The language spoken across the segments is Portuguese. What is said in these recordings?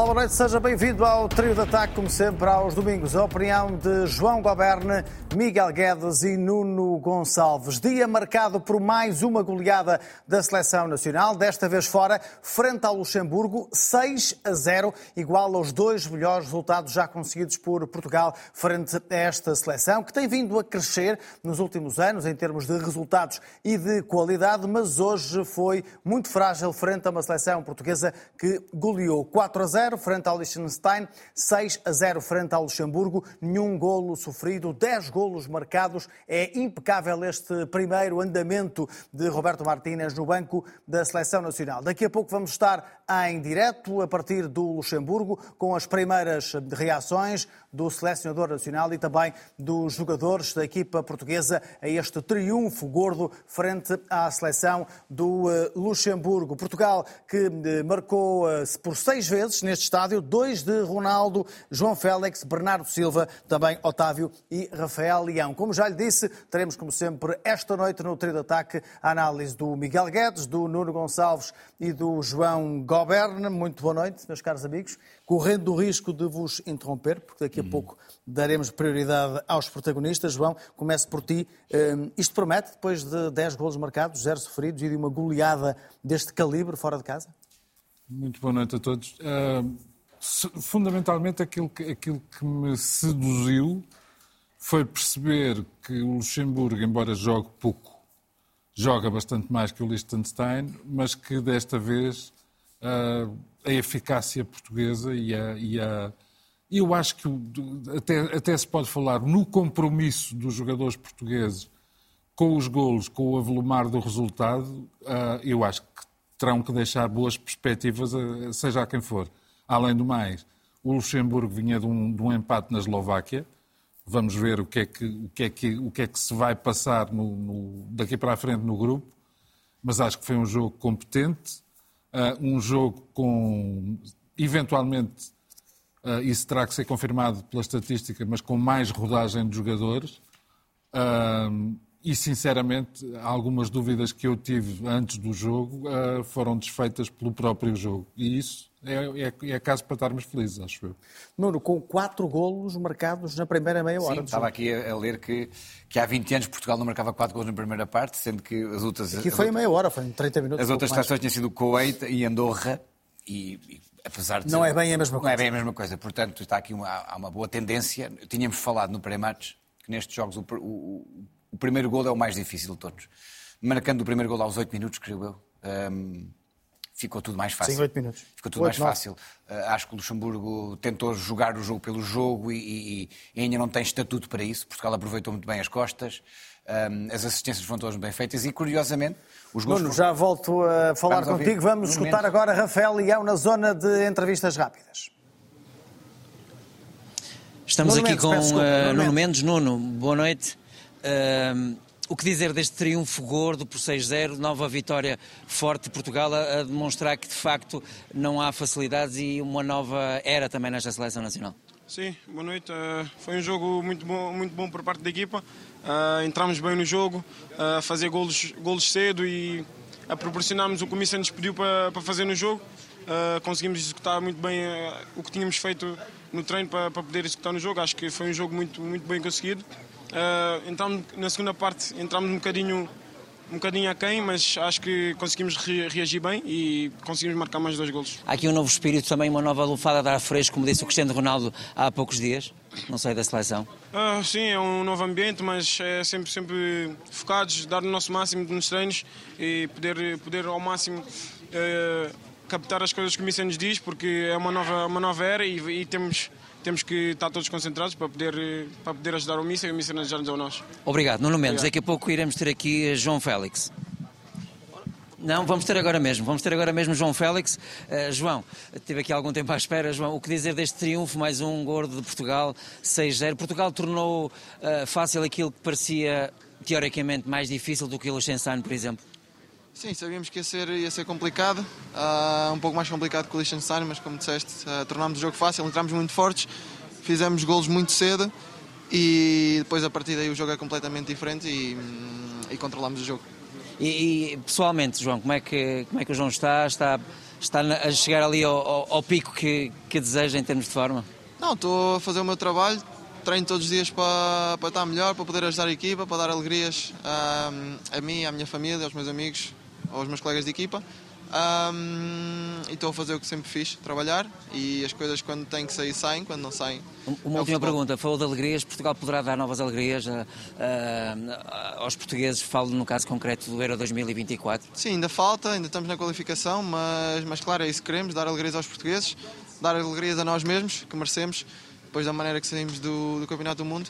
Olá, boa noite, seja bem-vindo ao Trio de Ataque, como sempre, aos domingos. A opinião de João Goberne, Miguel Guedes e Nuno Gonçalves. Dia marcado por mais uma goleada da Seleção Nacional, desta vez fora, frente ao Luxemburgo, 6 a 0, igual aos dois melhores resultados já conseguidos por Portugal frente a esta seleção, que tem vindo a crescer nos últimos anos em termos de resultados e de qualidade, mas hoje foi muito frágil frente a uma seleção portuguesa que goleou 4 a 0 0 frente ao Liechtenstein, 6 a 0 frente ao Luxemburgo, nenhum golo sofrido, 10 golos marcados. É impecável este primeiro andamento de Roberto Martínez no banco da Seleção Nacional. Daqui a pouco vamos estar em direto a partir do Luxemburgo com as primeiras reações do selecionador nacional e também dos jogadores da equipa portuguesa a este triunfo gordo frente à seleção do eh, Luxemburgo. Portugal que eh, marcou eh, por seis vezes neste estádio, dois de Ronaldo, João Félix, Bernardo Silva, também Otávio e Rafael Leão. Como já lhe disse, teremos como sempre esta noite no trio de ataque a análise do Miguel Guedes, do Nuno Gonçalves e do João Goberne. Muito boa noite, meus caros amigos correndo o risco de vos interromper, porque daqui a uhum. pouco daremos prioridade aos protagonistas. João, começo por ti. Hum, isto promete, depois de 10 golos marcados, 0 sofridos e de uma goleada deste calibre fora de casa? Muito boa noite a todos. Uh, fundamentalmente, aquilo que, aquilo que me seduziu foi perceber que o Luxemburgo, embora jogue pouco, joga bastante mais que o Liechtenstein, mas que desta vez uh, a eficácia portuguesa e a, e a eu acho que até, até se pode falar no compromisso dos jogadores portugueses com os golos, com o avolumar do resultado, uh, eu acho que terão que deixar boas perspectivas, a, seja a quem for. Além do mais, o Luxemburgo vinha de um, de um empate na Eslováquia. Vamos ver o que é que, o que, é que, o que, é que se vai passar no, no, daqui para a frente no grupo. Mas acho que foi um jogo competente, uh, um jogo com, eventualmente, uh, isso terá que ser confirmado pela estatística, mas com mais rodagem de jogadores. Uh, e, sinceramente, algumas dúvidas que eu tive antes do jogo uh, foram desfeitas pelo próprio jogo. E isso é, é, é, caso para estarmos felizes, acho eu. Nuno, com quatro golos marcados na primeira meia hora. Sim, estava aqui a, a, ler que, que há 20 anos Portugal não marcava quatro golos na primeira parte, sendo que as outras... Aqui foi a meia hora, foi em 30 minutos. As outras seleções tinham sido Kuwait e Andorra, e, e apesar de... Não ser, é bem a mesma não coisa. Não é bem a mesma coisa, portanto está aqui uma, há uma boa tendência. Tínhamos falado no pré-match que nestes jogos o, o o primeiro gol é o mais difícil de todos. Marcando o primeiro gol aos 8 minutos, creio eu, um, ficou tudo mais fácil. Sim, 8 minutos. Ficou tudo 8, mais 9. fácil. Uh, acho que o Luxemburgo tentou jogar o jogo pelo jogo e, e, e, ainda não tem estatuto para isso. Portugal aproveitou muito bem as costas. Um, as assistências foram todas bem feitas e, curiosamente, os gols. Nuno, já volto a falar Vamos contigo. Vamos escutar momento. agora Rafael Leão na zona de entrevistas rápidas. Estamos Nuno aqui Mendes, com uh, Nuno Mendes. Nuno, boa noite. Uh, o que dizer deste triunfo gordo por 6-0, nova vitória forte de Portugal a, a, demonstrar que de facto não há facilidades e uma nova era também nesta seleção nacional? Sim, boa noite. Uh, foi um jogo muito bom, muito bom por parte da equipa. Uh, entramos bem no jogo, a uh, fazer golos, golos cedo e a proporcionarmos o que o Missa nos pediu para, para fazer no jogo. Conseguimos executar muito bem o que tínhamos feito no treino para, para, poder executar no jogo. Acho que foi um jogo muito, muito bem conseguido. Uh, entramos, na segunda parte entramos um bocadinho, um bocadinho aquém, mas acho que conseguimos re reagir bem e conseguimos marcar mais dois golos. Há aqui um novo espírito também, uma nova lufada de ar fresco, como disse o Cristiano Ronaldo há poucos dias, não sei da seleção. Uh, sim, é um novo ambiente, mas é sempre, sempre focados, dar o nosso máximo nos treinos e poder, poder ao máximo uh, captar as coisas que o Missa nos diz, porque é uma nova, uma nova era e, e temos temos que estar todos concentrados para poder, para poder ajudar o Missa e o Missa ajudar-nos a nós. Obrigado. Nuno Mendes, daqui a pouco iremos ter aqui João Félix. Não, vamos ter agora mesmo. Vamos ter agora mesmo João Félix. Uh, João, tive aqui algum tempo à espera. João, o que dizer deste triunfo? Mais um gordo de Portugal, 6-0. Portugal tornou uh, fácil aquilo que parecia teoricamente mais difícil do que o Liechtenstein, por exemplo? Sim, sabíamos que ia ser, ia ser complicado, uh, um pouco mais complicado que o Liechtenstein, mas como disseste, uh, tornámos o jogo fácil, entramos muito fortes, fizemos golos muito cedo e depois a partir daí o jogo é completamente diferente e, e controlamos o jogo. E, e, pessoalmente, João, como é, que, como é que o João está? Está está a chegar ali ao, ao, ao pico que, que deseja em termos de forma? Não, estou a fazer o meu trabalho, treino todos os dias para, para estar melhor, para poder ajudar a equipa, para dar alegrias a, a mim, à minha família, aos meus amigos, aos meus colegas de equipa. Um, e estou a fazer o que sempre fiz, trabalhar e as coisas quando têm que sair saem, quando não saem. Uma é última pergunta, falou de alegrias, Portugal poderá dar novas alegrias a, a, aos portugueses, falo no caso concreto do Euro 2024? Sim, ainda falta, ainda estamos na qualificação, mas, mas claro, é isso que queremos, dar alegrias aos portugueses, dar alegrias a nós mesmos, que merecemos, depois da maneira que saímos do, do Campeonato do Mundo,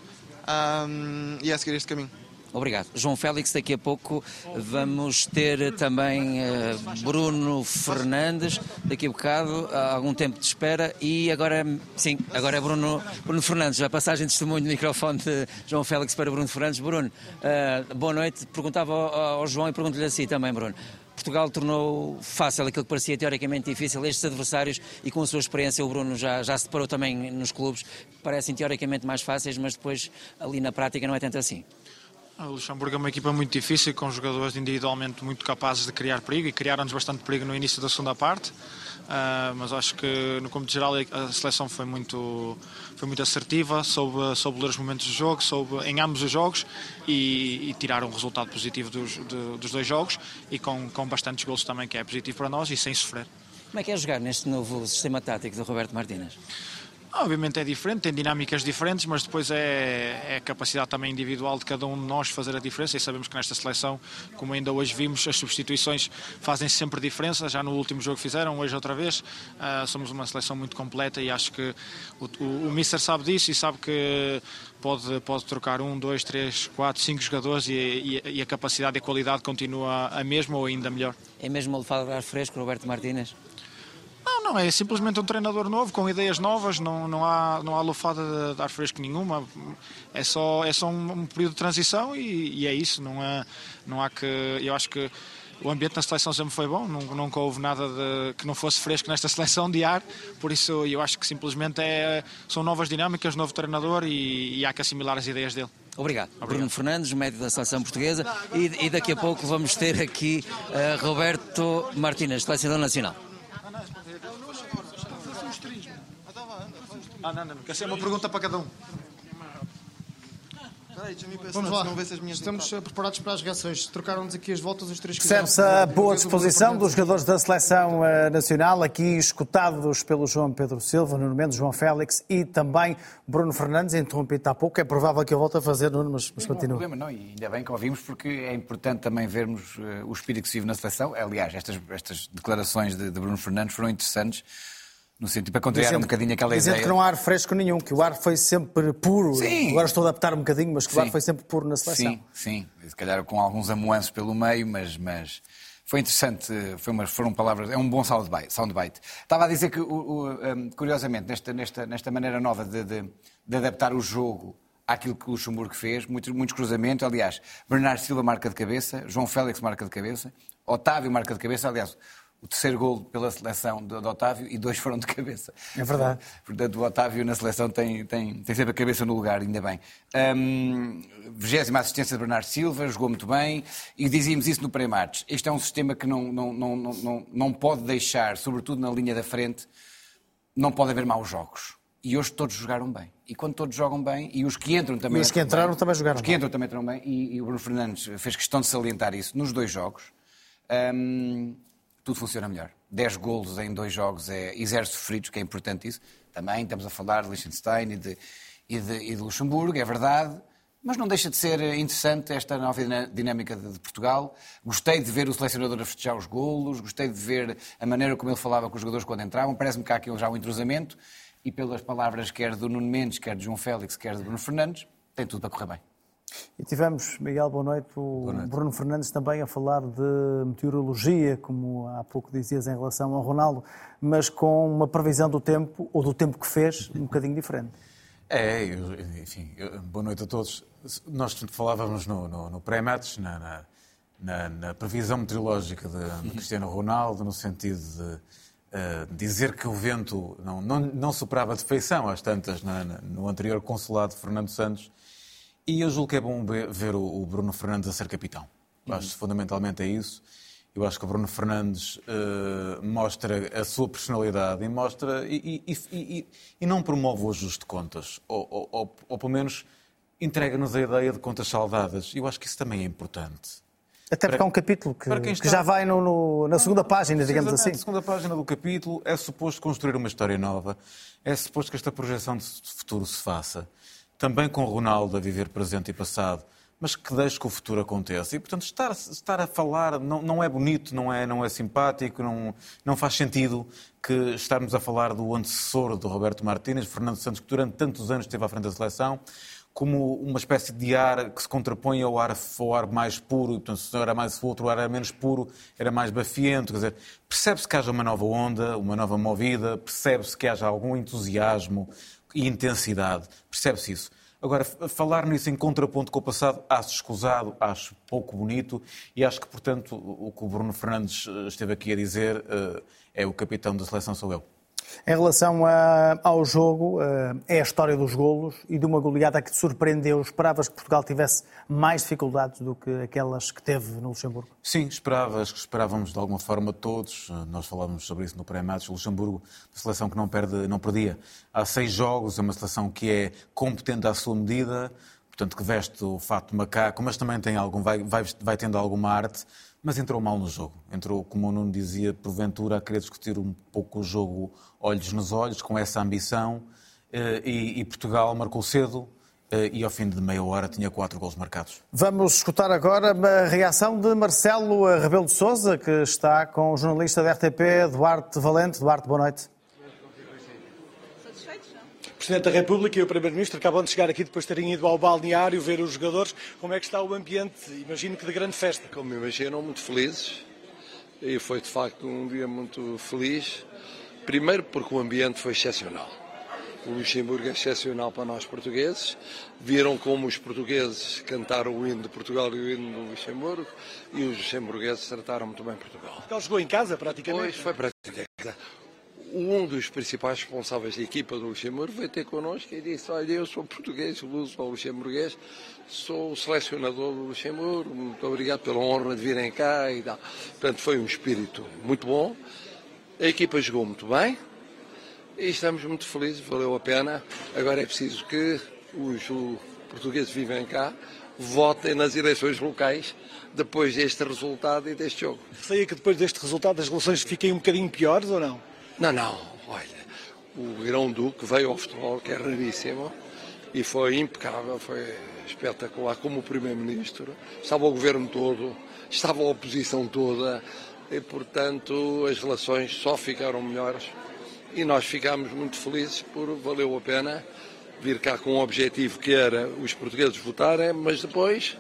um, e é seguir este caminho. Obrigado. João Félix, daqui a pouco vamos ter também uh, Bruno Fernandes, daqui a bocado, há algum tempo de espera, e agora, sim, agora é Bruno, Bruno Fernandes, a passagem de testemunho do microfone de João Félix para Bruno Fernandes. Bruno, uh, boa noite. Perguntava ao, João e pergunto-lhe assim também, Bruno. Portugal tornou fácil aquilo que parecia teoricamente difícil, estes adversários, e com a sua experiência o Bruno já, já se deparou também nos clubes, parecem teoricamente mais fáceis, mas depois ali na prática não é tanto assim. O Luxemburgo é uma equipa muito difícil, com jogadores individualmente muito capazes de criar perigo e criaram-nos bastante perigo no início da segunda parte. Uh, mas acho que no cômputo geral a seleção foi muito, foi muito assertiva, soube, soube ler os momentos do jogo, soube em ambos os jogos e, e tirar um resultado positivo dos, de, dos dois jogos e com, com bastantes gols também, que é positivo para nós e sem sofrer. Como é que é jogar neste novo sistema tático do Roberto Martínez? Obviamente é diferente, tem dinâmicas diferentes, mas depois é, é, capacidade também individual de cada um de nós fazer a diferença e sabemos que nesta seleção, como ainda hoje vimos, as substituições fazem sempre diferença, já no último jogo fizeram, hoje outra vez, uh, somos uma seleção muito completa e acho que o, o, o Mister sabe disso e sabe que pode, pode trocar um, dois, três, quatro, cinco jogadores e, e, e a capacidade e a qualidade continua a mesma ou ainda melhor. É mesmo o falar fresco, Roberto Martínez? Não, não, é simplesmente um treinador novo, com ideias novas, não, não, há, não há lufada de ar fresco nenhuma, é só, é só um, um período de transição e, e, é isso, não há, não há que. Eu acho que o ambiente na seleção sempre foi bom, nunca houve nada de, que não fosse fresco nesta seleção de ar, por isso eu acho que simplesmente é, são novas dinâmicas, novo treinador e, e há que assimilar as ideias dele. Obrigado. Obrigado. Bruno Fernandes, médio da seleção portuguesa, e, e daqui a pouco vamos ter aqui uh, Roberto Martínez, selecionador nacional. Ah, não, não, não. Essa é uma pergunta para cada um. Vamos lá, estamos eh, preparados para as reações. Trocaram-nos aqui as voltas os três Percebe-se a boa disposição dos jogadores da seleção eh, nacional, aqui escutados pelo João Pedro Silva, Nuno Mendes, João Félix e também Bruno Fernandes, interrompido há pouco. É provável que eu volte a fazer, Nuno, mas, mas continua. Não, problema, não, e ainda bem que ouvimos, porque é importante também vermos uh, o espírito que se vive na seleção. Aliás, estas, estas declarações de, de Bruno Fernandes foram interessantes no sentido, para contrariar um bocadinho aquela dizendo ideia. que não há ar fresco nenhum, que o ar foi sempre puro. Sim. Agora estou a adaptar um bocadinho, mas que sim. o ar foi sempre puro na seleção. Sim, sim. Se calhar com alguns amuanços pelo meio, mas, mas foi interessante. Foi uma, foram palavras. É um bom soundbite. soundbite. Estava a dizer que, curiosamente, nesta, nesta, nesta maneira nova de, de, de adaptar o jogo àquilo que o Luxemburgo fez, muitos, muitos cruzamentos. Aliás, Bernardo Silva marca de cabeça, João Félix marca de cabeça, Otávio marca de cabeça. Aliás, o terceiro gol pela seleção de, de, Otávio e dois foram de cabeça. É verdade. Portanto, o Otávio na seleção tem, tem, tem sempre a cabeça no lugar, ainda bem. Um, 20 assistência de Bernardo Silva, jogou muito bem e dizíamos isso no pré-match. Este é um sistema que não, não, não, não, não pode deixar, sobretudo na linha da frente, não pode haver maus jogos. E hoje todos jogaram bem. E quando todos jogam bem, e os que entram também. E os que entraram bem, também jogaram Os que entram também entraram bem, e, e, o Bruno Fernandes fez questão de salientar isso nos dois jogos. Um, tudo funciona melhor. 10 golos em dois jogos é exército sofridos, que é importante isso. Também estamos a falar de Liechtenstein e de, e de, e de Luxemburgo, é verdade. Mas não deixa de ser interessante esta nova dinâmica de Portugal. Gostei de ver o selecionador a festejar os golos, gostei de ver a maneira como ele falava com os jogadores quando entravam. Parece-me que há aqui já um entrosamento. E pelas palavras quer do Nuno Mendes, quer de João Félix, quer de Bruno Fernandes, tem tudo para correr bem. E tivemos, Miguel, boa noite, o boa noite. Bruno Fernandes também a falar de meteorologia, como há pouco dizias em relação ao Ronaldo, mas com uma previsão do tempo, ou do tempo que fez, um bocadinho diferente. É, enfim, boa noite a todos. Nós falávamos no, no, no pré-match, na, na, na, previsão meteorológica de, de, Cristiano Ronaldo, no sentido de uh, dizer que o vento não, não, não superava de feição às tantas no anterior consulado de Fernando Santos e eu julgo que é bom ver o Bruno Fernandes a ser capitão. Uhum. Acho que fundamentalmente é isso. Eu acho que o Bruno Fernandes uh, mostra a sua personalidade e mostra e, e, e, e não promove o ajuste de contas, ou, ou, ou, ou pelo menos entrega-nos a ideia de contas saldadas. Eu acho que isso também é importante. Até porque é um capítulo que, está... que já vai no, no, na segunda página, digamos assim. Na segunda página do capítulo é suposto construir uma história nova, é suposto que esta projeção de futuro se faça, também com Ronaldo a viver presente e passado, mas que deixe que o futuro aconteça. E, portanto, estar, estar a falar não, não é bonito, não é, não é simpático, não, não faz sentido que estarmos a falar do antecessor do Roberto Martínez, Fernando Santos, que durante tantos anos esteve à frente da seleção, como uma espécie de ar que se contrapõe ao ar, ao ar mais puro, portanto, se era mais, o outro ar era menos puro, era mais bafiento, quer dizer, percebe-se que haja uma nova onda, uma nova movida, percebe-se que haja algum entusiasmo e intensidade, percebe-se isso. Agora, falar nisso em contraponto com o passado, acho escusado, acho pouco bonito e acho que, portanto, o que o Bruno Fernandes eh, esteve aqui a dizer eh, é o capitão da seleção sou eu. Em relação a, ao jogo, é a história dos golos e de uma goleada que te surpreendeu. Esperavas que Portugal tivesse mais dificuldades do que aquelas que teve no Luxemburgo? Sim, esperavas, esperávamos de alguma forma todos. Nós falávamos sobre isso no pré-match. O Luxemburgo, uma seleção que não, perde, não perdia há seis jogos, é uma seleção que é competente à sua medida, portanto que veste o fato macaco, mas também tem algum, vai, vai, vai tendo alguma arte mas entrou mal no jogo. Entrou, como o Nuno dizia, porventura a querer discutir um pouco o jogo olhos nos olhos, com essa ambição, eh, e, e Portugal marcou cedo, eh, e ao fim de meia hora tinha quatro gols marcados. Vamos escutar agora a reação de Marcelo Rebelo de Sousa, que está com o jornalista da RTP, Duarte Valente. Duarte, boa noite. Presidente da República e o Primeiro-Ministro acabam de chegar aqui depois de terem ido ao balneário ver os jogadores. Como é que está o ambiente? Imagino que de grande festa. Como imaginam, muito felizes. E foi de facto um dia muito feliz. Primeiro porque o ambiente foi excepcional. O Luxemburgo é excepcional para nós portugueses. Viram como os portugueses cantaram o hino de Portugal e o hino do Luxemburgo e os luxemburgueses trataram muito bem Portugal. Portugal jogou em casa, praticamente? Pois, foi praticamente um dos principais responsáveis da equipa do Luxemburgo veio ter connosco e disse: Olha, eu sou português, sou luxemburguês, sou o selecionador do Luxemburgo, muito obrigado pela honra de virem cá e tal. Portanto, foi um espírito muito bom. A equipa jogou muito bem e estamos muito felizes, valeu a pena. Agora é preciso que os portugueses vivem cá votem nas eleições locais depois deste resultado e deste jogo. Sei que depois deste resultado as relações fiquem um bocadinho piores ou não? Não, não, olha, o Grão-Duque veio ao futebol, que é raríssimo, e foi impecável, foi espetacular, como o Primeiro-Ministro. Estava o governo todo, estava a oposição toda, e portanto as relações só ficaram melhores. E nós ficámos muito felizes por valeu a pena vir cá com um objetivo que era os portugueses votarem, mas depois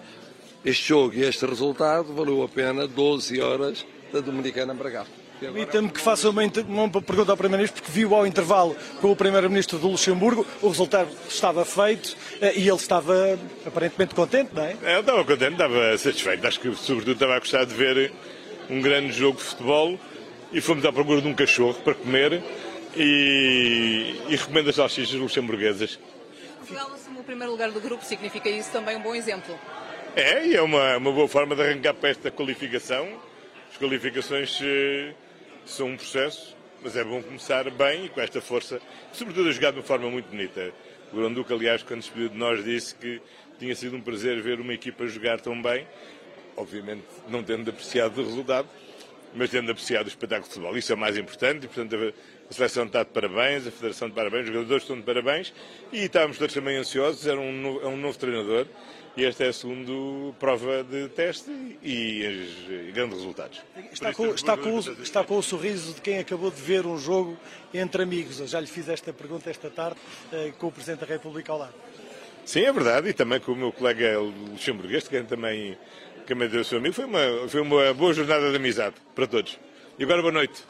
este jogo e este resultado valeu a pena 12 horas da Dominicana para cá. Permita-me que faça uma, uma pergunta ao Primeiro-Ministro, porque viu ao intervalo com o Primeiro-Ministro do Luxemburgo, o resultado estava feito eh, e ele estava aparentemente contente, não é? é eu estava contente, estava satisfeito. Acho que, sobretudo, estava a gostar de ver um grande jogo de futebol e fomos à procura de um cachorro para comer e, e recomendo as salsichas luxemburguesas. Portugal assumiu o primeiro lugar do grupo, significa isso também um bom exemplo? É, e é uma, uma boa forma de arrancar para esta qualificação. As qualificações eh, são um processo, mas é bom começar bem e com esta força, sobretudo a jogar de uma forma muito bonita. O Granduca, aliás, quando despediu de nós, disse que tinha sido um prazer ver uma equipa jogar tão bem, obviamente não tendo apreciado o resultado, mas tendo apreciado o espetáculo de futebol. Isso é o mais importante e, portanto, a seleção está de parabéns, a Federação de parabéns, os jogadores estão de parabéns e estávamos todos também ansiosos. Era um novo, é um novo treinador e esta é a segunda prova de teste e grandes resultados. Está com, está, com, está com, o sorriso de quem acabou de ver um jogo entre amigos. Eu já lhe fiz esta pergunta esta tarde eh, com o Presidente da República ao lado. Sim, é verdade, e também com o meu colega luxemburguês, que também, também deu seu amigo. Foi uma, foi uma boa jornada de amizade para todos. E agora, boa noite.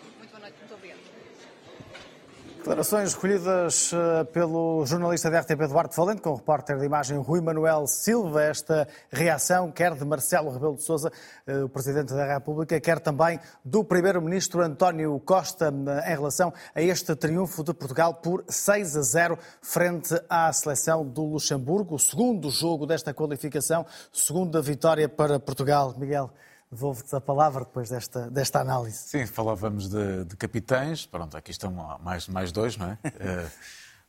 Declarações recolhidas eh, pelo jornalista da RTP Duarte Valente, com o repórter de imagem Rui Manuel Silva. Esta reação, quer de Marcelo Rebelo de Sousa, eh, o Presidente da República, quer também do Primeiro-Ministro António Costa, em relação a este triunfo de Portugal por 6 a 0 frente à seleção do Luxemburgo. O segundo jogo desta qualificação, segunda vitória para Portugal. Miguel, Devolvo-te a palavra depois desta, desta análise. Sim, falávamos de, de capitães, pronto, aqui estão mais, mais dois, não é? Eh,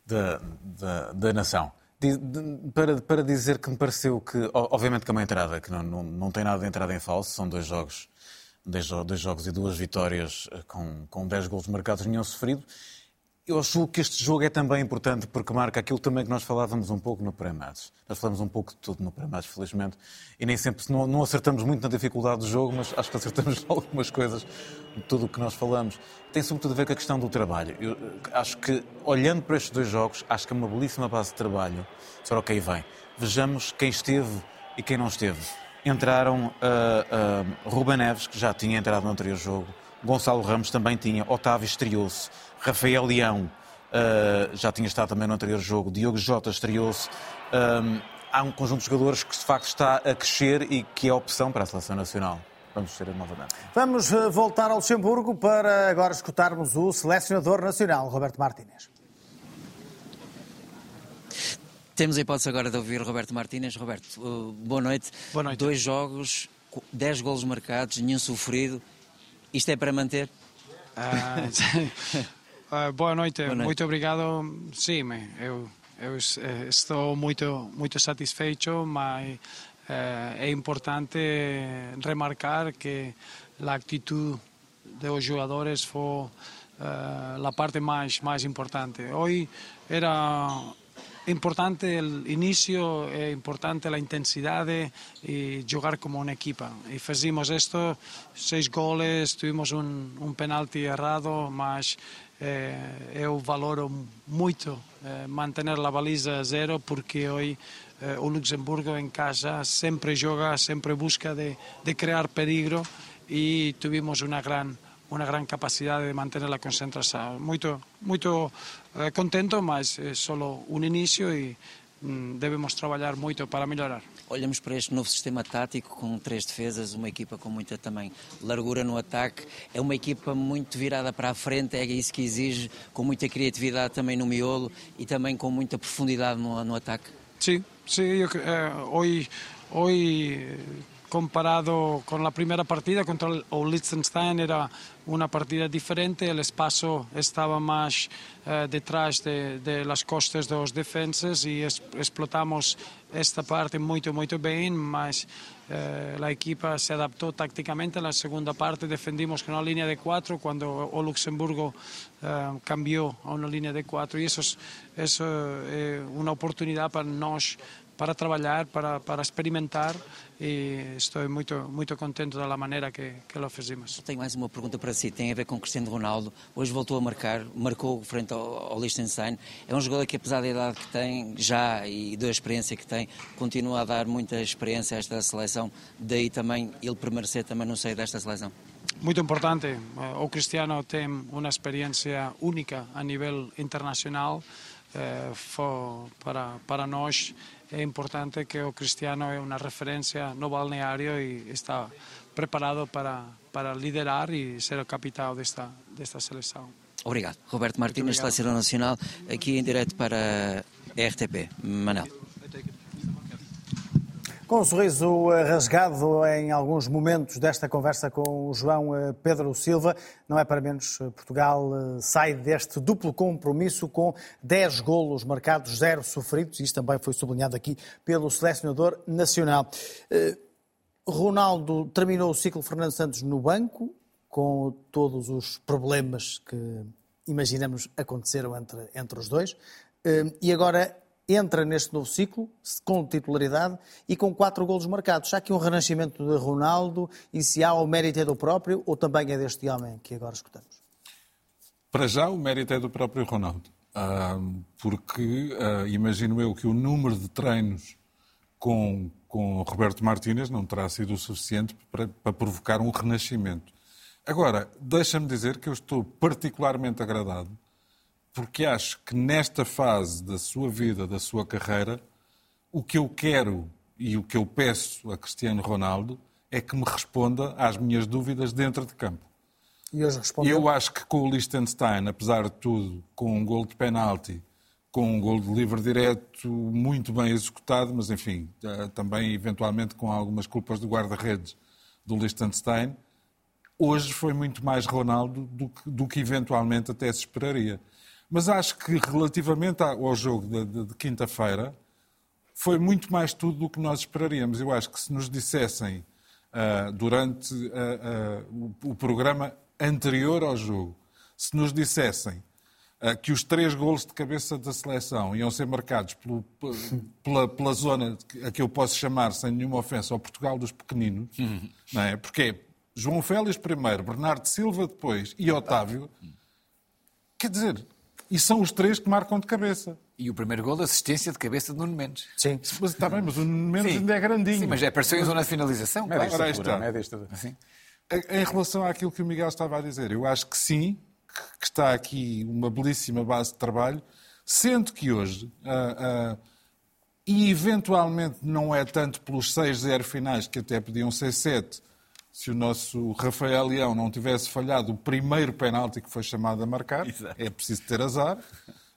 da, da, da nação. De, de, para, para dizer que me pareceu que, obviamente que é uma entrada, que não, não, não tem nada de entrada em falso, são dois jogos, dois, dois jogos e duas vitórias eh, com, com 10 gols marcados, nenhum sofrido, eu acho que este jogo é também importante porque marca aquilo também que nós falávamos um pouco no pré-match. Nós falamos um pouco de tudo no pré-match, felizmente, e nem sempre não, não, acertamos muito na dificuldade do jogo, mas acho que acertamos algumas coisas de tudo o que nós falamos. Tem sobretudo a ver com a questão do trabalho. Eu acho que, olhando para estes dois jogos, acho que é uma belíssima base de trabalho. Só ok, vem. Vejamos quem esteve e quem não esteve. Entraram uh, uh, Ruben Neves, que já tinha entrado no anterior jogo, Gonçalo Ramos também tinha, Otávio estreou-se, Rafael Leão uh, já tinha estado também no anterior jogo, Diogo Jota estreou-se. Um, há um conjunto de jogadores que de facto está a crescer e que é opção para a seleção nacional. Vamos ser novamente. Vamos eh, voltar ao Luxemburgo para agora escutarmos o selecionador nacional, Roberto Martínez. Temos a hipótese agora de ouvir Roberto Martínez. Roberto, boa noite. Boa noite. Dois jogos, dez golos marcados, nenhum sofrido. Isto é para manter? Uh, boa, noite. boa noite, muito obrigado. Sim, eu, eu estou muito, muito satisfeito, mas uh, é importante remarcar que a atitude dos jogadores foi uh, a parte mais, mais importante. Hoje era importante el inicio, é importante a intensidade e jogar como uma equipa. E fazíamos isto, seis goles, tivemos um, um penalti errado, mas eh, eu valoro muito eh, manter a baliza zero porque hoje eh, o Luxemburgo em casa sempre joga, sempre busca de, de criar peligro e tivemos uma grande una gran capacidad de mantener la concentración. Muy, muy eh, contento, mas é solo un inicio e mm, devemos trabalhar muito para melhorar. Olhamos para este novo sistema tático com três defesas, uma equipa com muita também largura no ataque, é uma equipa muito virada para a frente, é isso que exige, com muita criatividade também no miolo e também com muita profundidade no, no ataque. Sim, sim, eu, eh, hoje, hoje comparado con la primera partida contra el Liechtenstein era una partida diferente, el espacio estaba más eh, detrás de, las costas de los defensas y explotamos esta parte muy, muy bien, mas eh, la equipa se adaptó tácticamente. En la segunda parte defendimos con una línea de cuatro cuando o Luxemburgo eh, cambió a una línea de cuatro y eso es, es una oportunidad para nosotros para trabalhar, para, para experimentar e estou muito, muito contente da maneira que, que lo fizemos. Tenho mais uma pergunta para si, tem a ver com Cristiano Ronaldo. Hoje voltou a marcar, marcou frente ao, ao Liechtenstein. É um jogador que, apesar da idade que tem já e da experiência que tem, continua a dar muita experiência a esta seleção. Daí também ele permanecer também no seio desta seleção. Muito importante. O Cristiano tem uma experiência única a nível internacional. Eh, para, para nós é importante que o Cristiano é uma referência no balneário e está preparado para, para liderar e ser o capitão desta, desta seleção. Obrigado. Roberto Martins, Seleção Nacional, aqui em direto para a RTP. Manel. Com um sorriso eh, rasgado em alguns momentos desta conversa com o João eh, Pedro Silva, não é para menos, eh, Portugal sai deste duplo compromisso com 10 golos marcados, 0 sofridos, isto também foi sublinhado aqui pelo selecionador nacional. Ronaldo terminou o ciclo Fernando Santos no banco, com todos os problemas que imaginamos aconteceram entre, entre os dois, e agora entra neste novo ciclo com titularidade e com quatro golos marcados. Há aqui um renascimento de Ronaldo e se há o mérito é do próprio ou também é deste homem que agora escutamos? Para já o mérito é do próprio Ronaldo, porque ah, imagino eu que o número de treinos com, com Roberto Martínez não terá sido o suficiente para, para provocar um renascimento. Agora, deixa-me dizer que eu estou particularmente agradado porque acho que nesta fase da sua vida, da sua carreira, o que eu quero e o que eu peço a Cristiano Ronaldo é que me responda às minhas dúvidas dentro de campo. E hoje respondeu? Eu acho que com o Liechtenstein, apesar de tudo, com um gol de penalti, com um gol de livre direto muito bem executado, mas enfim, eh, também eventualmente com algumas culpas do guarda-redes, do Liechtenstein, hoje foi muito mais Ronaldo do que, do que eventualmente até se esperaria. Mas acho que relativamente ao jogo de, de, de quinta-feira, foi muito mais tudo do que nós esperaríamos. Eu acho que se nos dissessem uh, durante uh, uh, o, programa anterior ao jogo, se nos dissessem que os três golos de cabeça da seleção iam ser marcados pelo, pela, pela, zona a que eu posso chamar, sem nenhuma ofensa, ao Portugal dos pequeninos, uhum. não é? Porque João Félix primeiro, Bernardo Silva depois e Otávio, quer dizer, e são os três que marcam de cabeça. E o primeiro gol, assistência de cabeça de Nuno Mendes. Sim. Mas está bem, mas o Nuno Mendes Sim. ainda é grandinho. Sim, mas é apareceu em zona de finalização. Média claro. está. Média Assim. Em relação àquilo que o Miguel estava a dizer, eu acho que sim, que está aqui uma belíssima base de trabalho, sendo que hoje, uh, uh, e eventualmente não é tanto pelos 6-0 finais, que até podiam ser 7, se o nosso Rafael Leão não tivesse falhado o primeiro penalti que foi chamado a marcar, Exato. é preciso ter azar.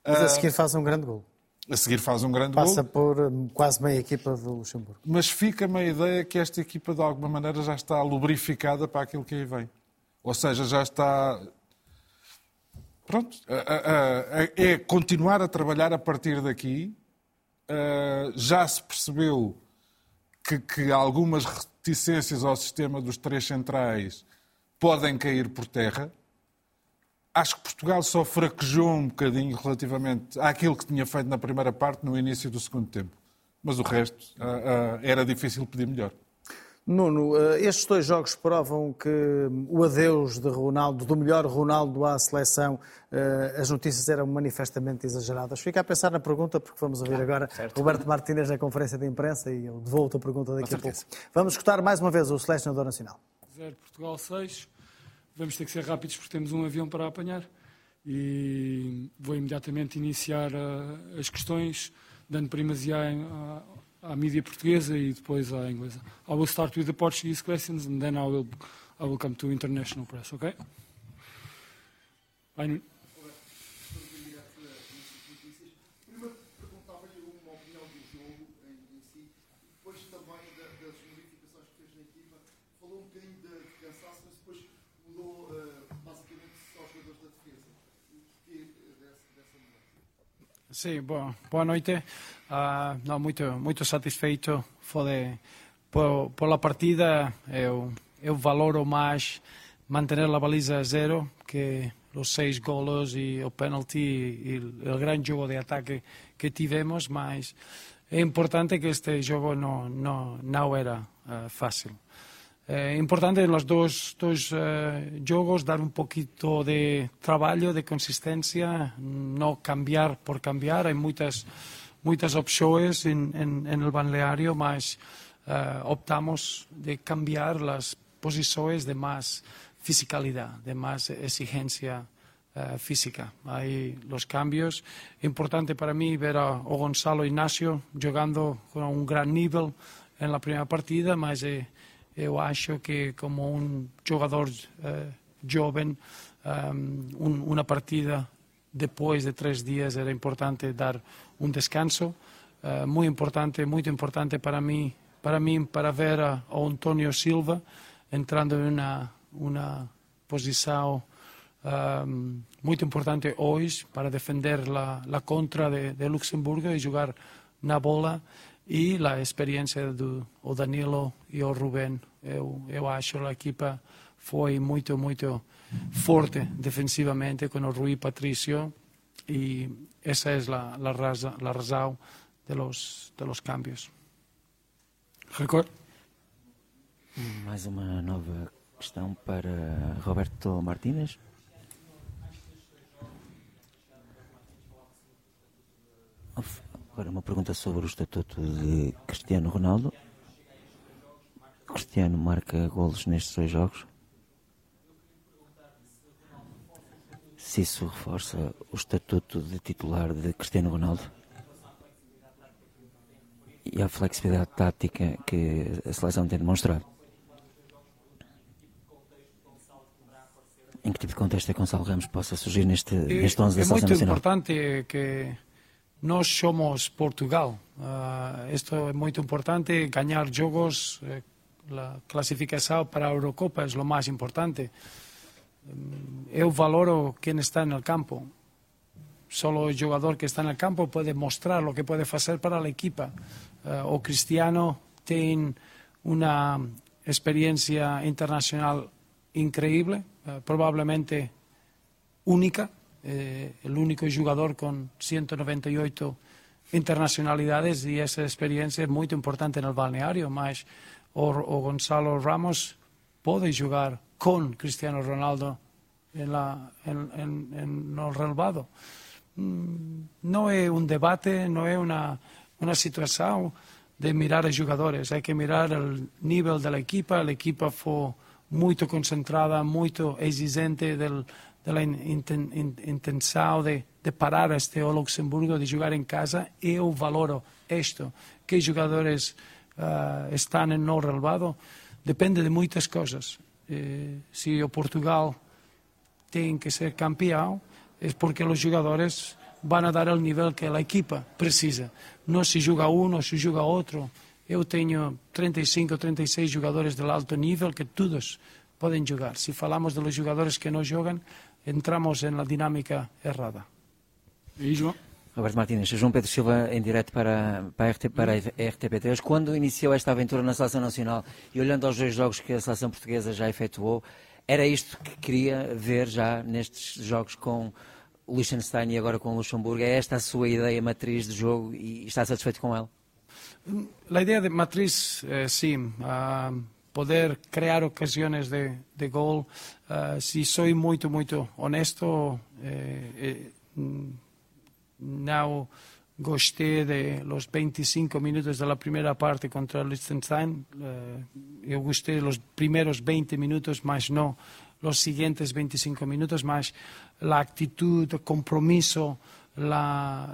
Mas a seguir faz um grande gol. A seguir faz um grande Passa gol. Passa por hum, quase meia equipa do Luxemburgo. Mas fica-me a ideia que esta equipa, de alguma maneira, já está lubrificada para aquilo que aí vem. Ou seja, já está. Pronto. É continuar a trabalhar a partir daqui. Já se percebeu que, que algumas reticências ao sistema dos três centrais podem cair por terra Acho que Portugal só fraquejou um bocadinho relativamente àquilo que tinha feito na primeira parte, no início do segundo tempo. Mas o resto uh, uh, era difícil pedir melhor. Nuno, uh, estes dois jogos provam que o adeus de Ronaldo, do melhor Ronaldo à seleção, as notícias eram manifestamente exageradas. Fica a pensar na pergunta, porque vamos ouvir agora certo. Roberto Martínez na conferência de imprensa e eu devolvo a pergunta daqui a pouco. Vamos escutar mais uma vez o selecionador nacional. 0 Portugal 6, vamos ter que ser rápidos porque temos um avião para apanhar e vou imediatamente iniciar uh, as questões, dando primazia à, mídia portuguesa e depois à inglesa. I will start with the Portuguese questions and then I will, I will come to international press, okay? Bye. Sim, boa, boa noite. Uh, não, muito, muito satisfeito foi por, por partida. Eu, eu valoro mais manter a baliza a zero que os seis golos e o penalti e o grande jogo de ataque que tivemos, mas é importante que este jogo não, não, não era uh, fácil. É importante en los dos, dos uh, jogos dar un poquito de traballo, de consistencia, no cambiar por cambiar. Hai moitas, moitas opções en, en, en el balneario, mas uh, optamos de cambiar las posições de máis fisicalidade, de máis exigencia uh, física. Hai los cambios. Importante para mí ver a, Gonzalo Ignacio jogando con un gran nivel en la primeira partida, mas é eu acho que como jogador uh, jovem, um, um, uma partida depois de três dias era importante dar um descanso, uh, importante, muito importante para mim, para mim para ver a António Silva entrando em uma, uma posição um, muito importante hoje para defender a, a contra de, de Luxemburgo e jogar na bola e a experiência do o Danilo e o Rubén. Eu, eu acho que a equipa foi muito, muito forte defensivamente com o Rui Patricio e essa é a, a, raza, a razão de los, de los cambios. Record? Mais uma nova questão para Roberto Martínez. Agora uma pergunta sobre o estatuto de Cristiano Ronaldo. Cristiano marca golos nestes dois jogos. Se isso reforça o estatuto de titular de Cristiano Ronaldo e a flexibilidade tática que a seleção tem demonstrado. Em que tipo de contexto é que Gonçalo Ramos possa surgir neste, neste 11 da Seleção Nacional? É muito importante que nós somos Portugal. Uh, isto é muito importante, ganhar jogos uh, a classificação para a Eurocopa é o mais importante. Eu valoro quem está no campo. Solo o jogador que está no campo pode mostrar o que pode fazer para a equipa. o Cristiano tem uma experiência internacional increíble, probablemente única, eh, el único jugador con 198 internacionalidades e essa experiência é muito importante no balneário, mas o, o Gonzalo Ramos pode jogar com Cristiano Ronaldo en la, en, en, en no relevado. Não é um debate, não é uma, uma situação de mirar os jogadores, hai que mirar o nível da equipa, a equipa foi muito concentrada, muito exigente del, della intenção de, de parar este o Luxemburgo de jogar em casa. Eu valoro isto que jogadores uh, estão no relevado depende de muitas coisas eh, se o Portugal tem que ser campeão é porque os jogadores vão dar o nível que a equipa precisa não se joga um ou se joga outro eu tenho 35 ou 36 jogadores de alto nível que todos podem jogar. Se falamos dos jogadores que não jogam, entramos na dinâmica errada. E João? Roberto Martínez, João Pedro Silva em direto para, para, a RT, para a RTP3. Quando iniciou esta aventura na Seleção Nacional e olhando aos dois jogos que a Seleção Portuguesa já efetuou, era isto que queria ver já nestes jogos com o Liechtenstein e agora com o Luxemburgo? É esta a sua ideia matriz de jogo e está satisfeito com ela? A ideia de matriz, eh, sim. Uh, poder crear ocasiões de, de gol. Uh, se sou muito, muito honesto, eh, eh, não gostei de los 25 minutos da primeira parte contra o Liechtenstein. Uh, eu gostei dos primeiros 20 minutos, mas não os seguintes 25 minutos, mas a atitude, o compromisso, la,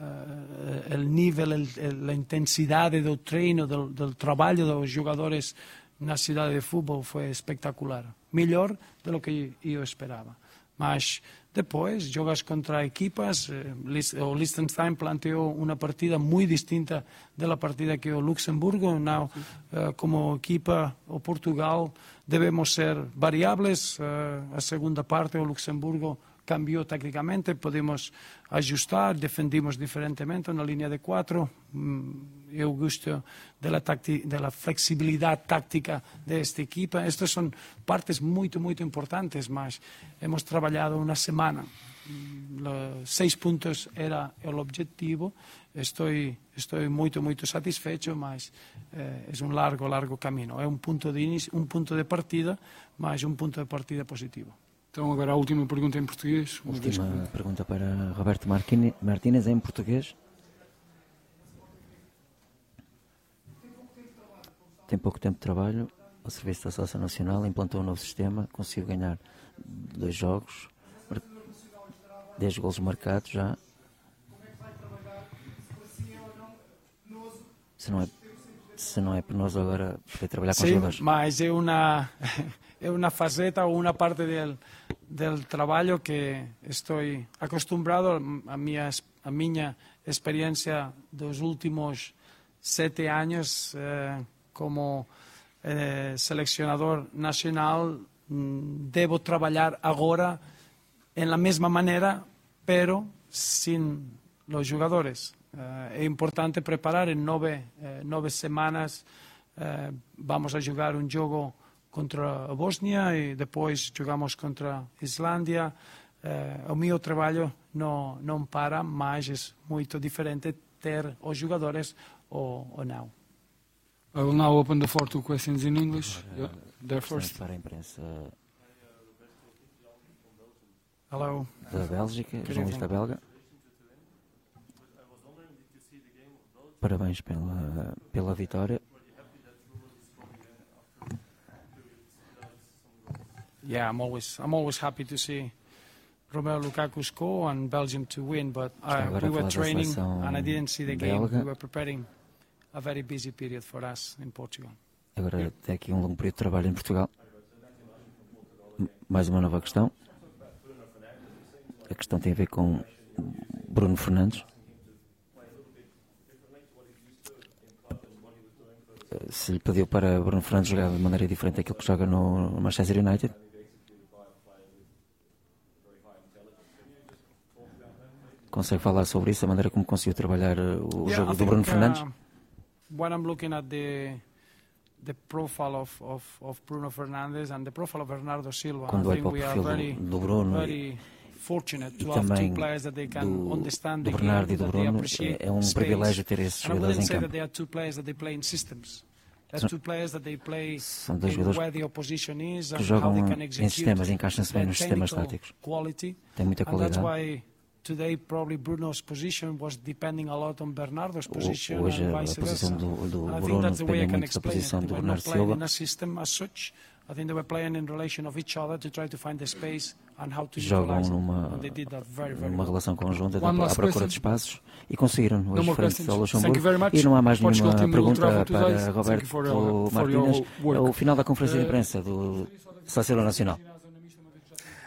o nível, a intensidade do treino, do, do trabalho dos jogadores na cidade de futebol foi espetacular. Melhor do que eu esperava. Mas depois jogas contra equipas. Eh, o Liechtenstein planteou uma partida muito distinta da partida que o Luxemburgo. Não, eh, como equipa, o Portugal devemos ser variáveis. Eh, a segunda parte, o Luxemburgo cambiou tecnicamente, podemos ajustar, defendimos diferentemente na linha de quatro. Mm, eu gosto da, da flexibilidade tática desta equipa. Estas são partes muito, muito importantes, mas hemos trabalhado uma semana. Mm, seis pontos era o objetivo. Estou, estou muito, muito satisfeito, mas eh, é um largo, largo caminho. É um ponto de inicio, um ponto de partida, mas um ponto de partida positivo. Então, agora a última pergunta em português. Última que... pergunta para Roberto Martínez em português. Tem pouco tempo de trabalho ao serviço da Seleção Nacional, implantou um novo sistema, conseguiu ganhar dois jogos, 10 golos marcados já. Se não é, se não é penoso agora poder trabalhar com Sim, jogadores. mas é uma é uma faceta ou uma parte del, del que estou acostumbrado a minha a minha experiência dos últimos sete anos eh, como eh, seleccionador nacional. Mm, devo trabalhar agora en la mesma maneira pero sin los jogadores eh, importante preparar en nove, eh, semanas eh, vamos a jogar un jogo contra a Bósnia e depois jogamos contra a Islândia. Uh, o meu trabalho não, não para, mas é muito diferente ter os jogadores ou, ou não. I will now open the floor to questions in English. Agora, yeah, first. Para a imprensa. Hello. Da Bélgica, jornalista belga. Parabéns pela, pela vitória. Yeah, I'm always I'm always happy to see Romelu Lukaku score and Belgium to win, but uh, we were training and I didn't see the game. We were preparing a very busy period for us in Portugal. Agora tem aqui um longo período de trabalho em Portugal. Mais uma nova questão. A questão tem a ver com Bruno Fernandes. se lhe pediu para Bruno Fernandes jogar de maneira diferente daquilo que joga no Manchester United? Consegue falar sobre isso, a maneira como conseguiu trabalhar uh, o yeah, jogo do Bruno Fernandes? Uh, when I'm looking at the the profile of, of, of Bruno Fernandes and the profile of Bernardo Silva, Quando I think we are very, do Bruno very fortunate to have two players that they can do, understand do Bernardo e do Bruno, é, é um privilégio ter esses jogadores em campo. São dois jogadores que jogam em sistemas encaixam-se bem nos sistemas táticos. Tem muita qualidade. Today, probably Bruno's position was depending a lot on Bernardo's position Hoje a posição do, do Bruno depende muito da posição do Bernardo Silva. I think they were playing in relation of each other to try to find the space and how to Jogam numa, very, very numa relação conjunta à procura de espaços e conseguiram. Hoje frente ao Luxemburgo. E não há mais nenhuma pergunta para Roberto Martínez. É o final da conferência de imprensa do Seleção Nacional.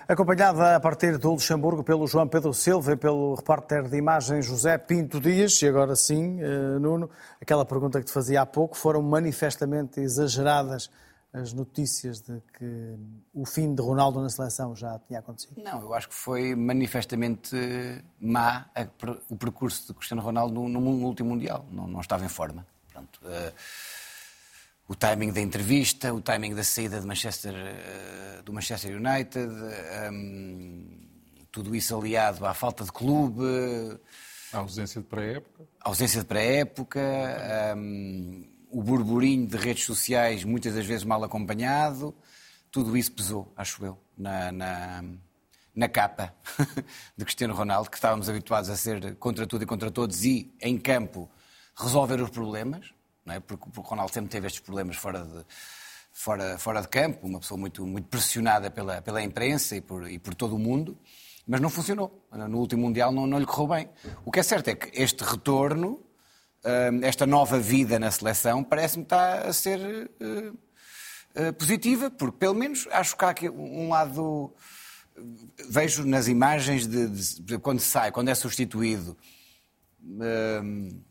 Acompanhada a partir do Luxemburgo pelo João Pedro Silva e pelo repórter de imagens José Pinto Dias, e agora sim, eh, Nuno, aquela pergunta que te fazia há pouco, foram manifestamente exageradas as notícias de que o fim de Ronaldo na seleção já tinha acontecido? Não, eu acho que foi manifestamente má o percurso de Cristiano Ronaldo no, último Mundial. Não, não, estava em forma. Uh, o timing da entrevista, o timing da saída de Manchester, uh, do Manchester United, um, tudo isso aliado à falta de clube. A ausência de pré-época. Ausência de pré-época. Um, o burburinho de redes sociais, muitas das vezes mal acompanhado, tudo isso pesou, acho eu, na, na, na capa de Cristiano Ronaldo, que estávamos habituados a ser contra tudo e contra todos e, em campo, resolver os problemas, não é? porque, porque o Ronaldo sempre teve estes problemas fora de, fora, fora de campo, uma pessoa muito, muito pressionada pela, pela imprensa e por, e por todo o mundo, mas não funcionou. No último Mundial não, não lhe correu bem. O que é certo é que este retorno esta nova vida na seleção parece-me estar a ser uh, uh, positiva, porque pelo menos acho que há aqui um lado. Vejo nas imagens de, de, de quando sai, quando é substituído. Todos,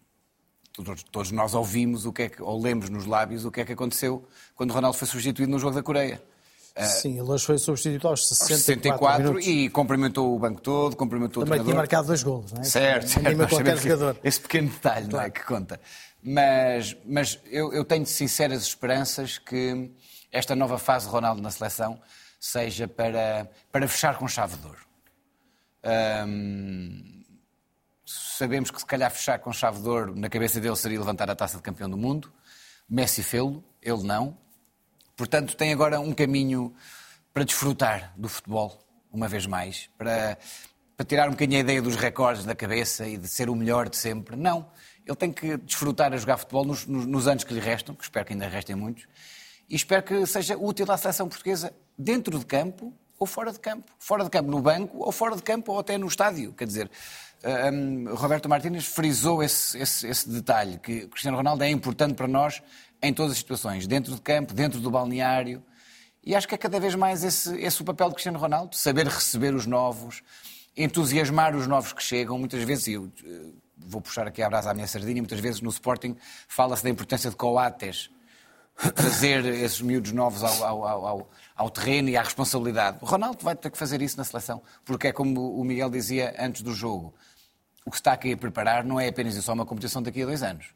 todos, nós ouvimos o que é que, ou lemos nos lábios o que é que aconteceu quando Ronaldo foi substituído no jogo da Coreia. Ah, Sim, ele hoje foi substituído aos 64, 64 minutos. e cumprimentou o banco todo, cumprimentou Também o tinha marcado dois golos, não é? Certo, certo. qualquer jogador. Esse pequeno detalhe claro. não é que conta. Mas, mas eu, eu, tenho sinceras esperanças que esta nova fase de Ronaldo na seleção seja para, para fechar com chave de ouro. Hum, sabemos que se calhar fechar com chave de ouro na cabeça dele seria levantar a taça de campeão do mundo. Messi fê-lo, ele não. Portanto, tem agora um caminho para desfrutar do futebol, uma vez mais, para, para tirar um bocadinho a ideia dos recordes da cabeça e de ser o melhor de sempre. Não. Ele tem que desfrutar a jogar futebol nos, nos, nos anos que lhe restam, que espero que ainda restem muitos, e espero que seja útil à seleção portuguesa dentro de campo ou fora de campo. Fora de campo no banco ou fora de campo ou até no estádio. Quer dizer, um, Roberto Martínez frisou esse, esse, esse detalhe, que Cristiano Ronaldo é importante para nós em todas as situações, dentro de campo, dentro do balneário. E acho que é cada vez mais esse, esse o papel de Cristiano Ronaldo, saber receber os novos, entusiasmar os novos que chegam. Muitas vezes, eu eh, vou puxar aqui a brasa à minha sardinha, muitas vezes no Sporting fala-se da importância de coates, trazer esses miúdos novos ao, ao, ao, ao, terreno e à responsabilidade. O Ronaldo vai ter que fazer isso na seleção, porque é como o Miguel dizia antes do jogo, o que está aqui a preparar não é apenas só uma competição daqui a dois anos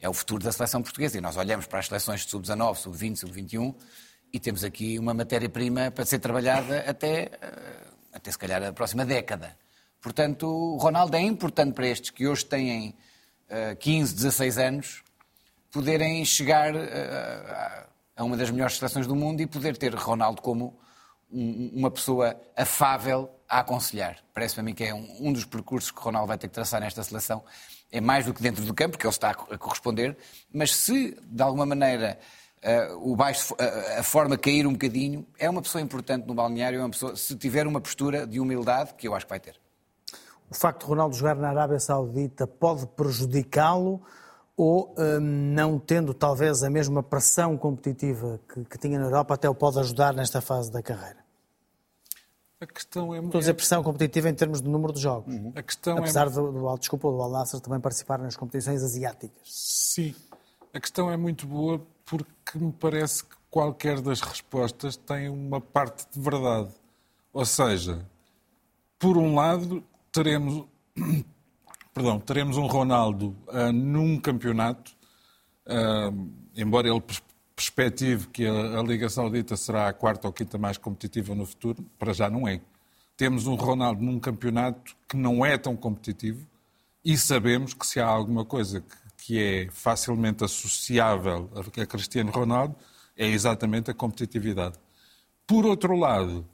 é o futuro da seleção portuguesa. E nós olhamos para as seleções de sub-19, sub-20, sub-21 e temos aqui uma matéria-prima para ser trabalhada até, eh, até se calhar a próxima década. Portanto, o Ronaldo é importante para estes que hoje têm 15, eh, 16 anos poderem chegar eh, a uma das melhores seleções do mundo e poder ter Ronaldo como uma pessoa afável a aconselhar. Parece-me a mim que é um, dos percursos que o Ronaldo vai ter que traçar nesta seleção é mais do que dentro do campo, que ele está a corresponder, mas se de alguma maneira uh, o baixo, uh, a forma cair um bocadinho, é uma pessoa importante no balneário, é uma pessoa, se tiver uma postura de humildade, que eu acho que vai ter. O facto de Ronaldo jogar na Arábia Saudita pode prejudicá-lo ou, uh, não tendo talvez a mesma pressão competitiva que, que tinha na Europa, até o pode ajudar nesta fase da carreira? A questão é... Estou a dizer pressão competitiva em termos de número de jogos. Uhum. A questão Apesar é... do, do, desculpa, do Al Nassr também participar nas competições asiáticas. Sim, A questão é muito boa porque me parece que qualquer das respostas tem uma parte de verdade. Ou seja, por um lado, teremos, perdão, teremos um Ronaldo uh, num campeonato, uh, embora ele perspective que a, a, Liga Saudita será a quarta ou quinta mais competitiva no futuro, para já não é. Temos um Ronaldo num campeonato que não é tão competitivo e sabemos que se há alguma coisa que, que é facilmente associável a, a Cristiano Ronaldo, é exatamente a competitividade. Por outro lado,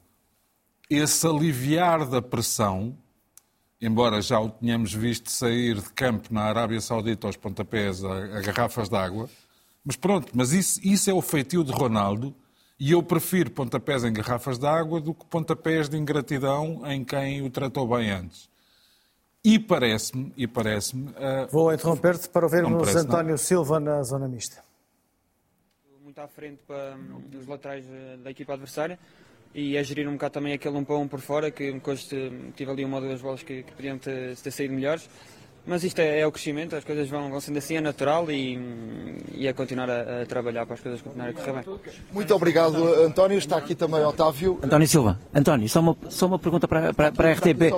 esse aliviar da pressão, embora já o tenhamos visto sair de campo na Arábia Saudita aos pontapés a, a garrafas de água, mas pronto, mas isso, isso é o feitio de Ronaldo e eu prefiro pontapés em garrafas de água do que pontapés de ingratidão em quem o tratou bem antes. E parece-me, e parece-me... Uh... Vou interromper-te para ouvirmos António não. Silva na zona mista. Muito à frente para um, os laterais eh, da equipa adversária e a gerir um bocado também aquele um para um por fora, que depois tive ali uma ou duas bolas que, que podiam ter, ter saído melhores. Mas isto é, é, o crescimento, as coisas vão, vão sendo assim, é natural e, e é continuar a, a, trabalhar para as coisas continuarem a correr bem. Muito obrigado, António. Está aqui também Otávio. António Silva. António, só uma, só uma pergunta para, para, para a RTP.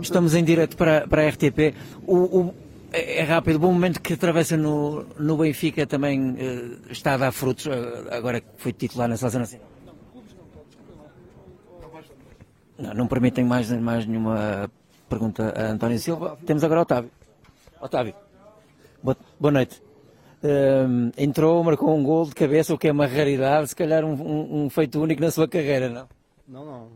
Estamos em direto para, para a RTP. O, o, é, é rápido, o bom momento que atravessa no, no Benfica também uh, está a dar frutos, uh, agora que foi titular na Seleção Nacional. Não, não permitem mais, mais nenhuma pergunta a António Silva. Temos agora Otávio. Otávio, boa, boa noite. Um, entrou, marcou um gol de cabeça, o que é uma raridade, se calhar um, um, um feito único na sua carreira, não? Não, não.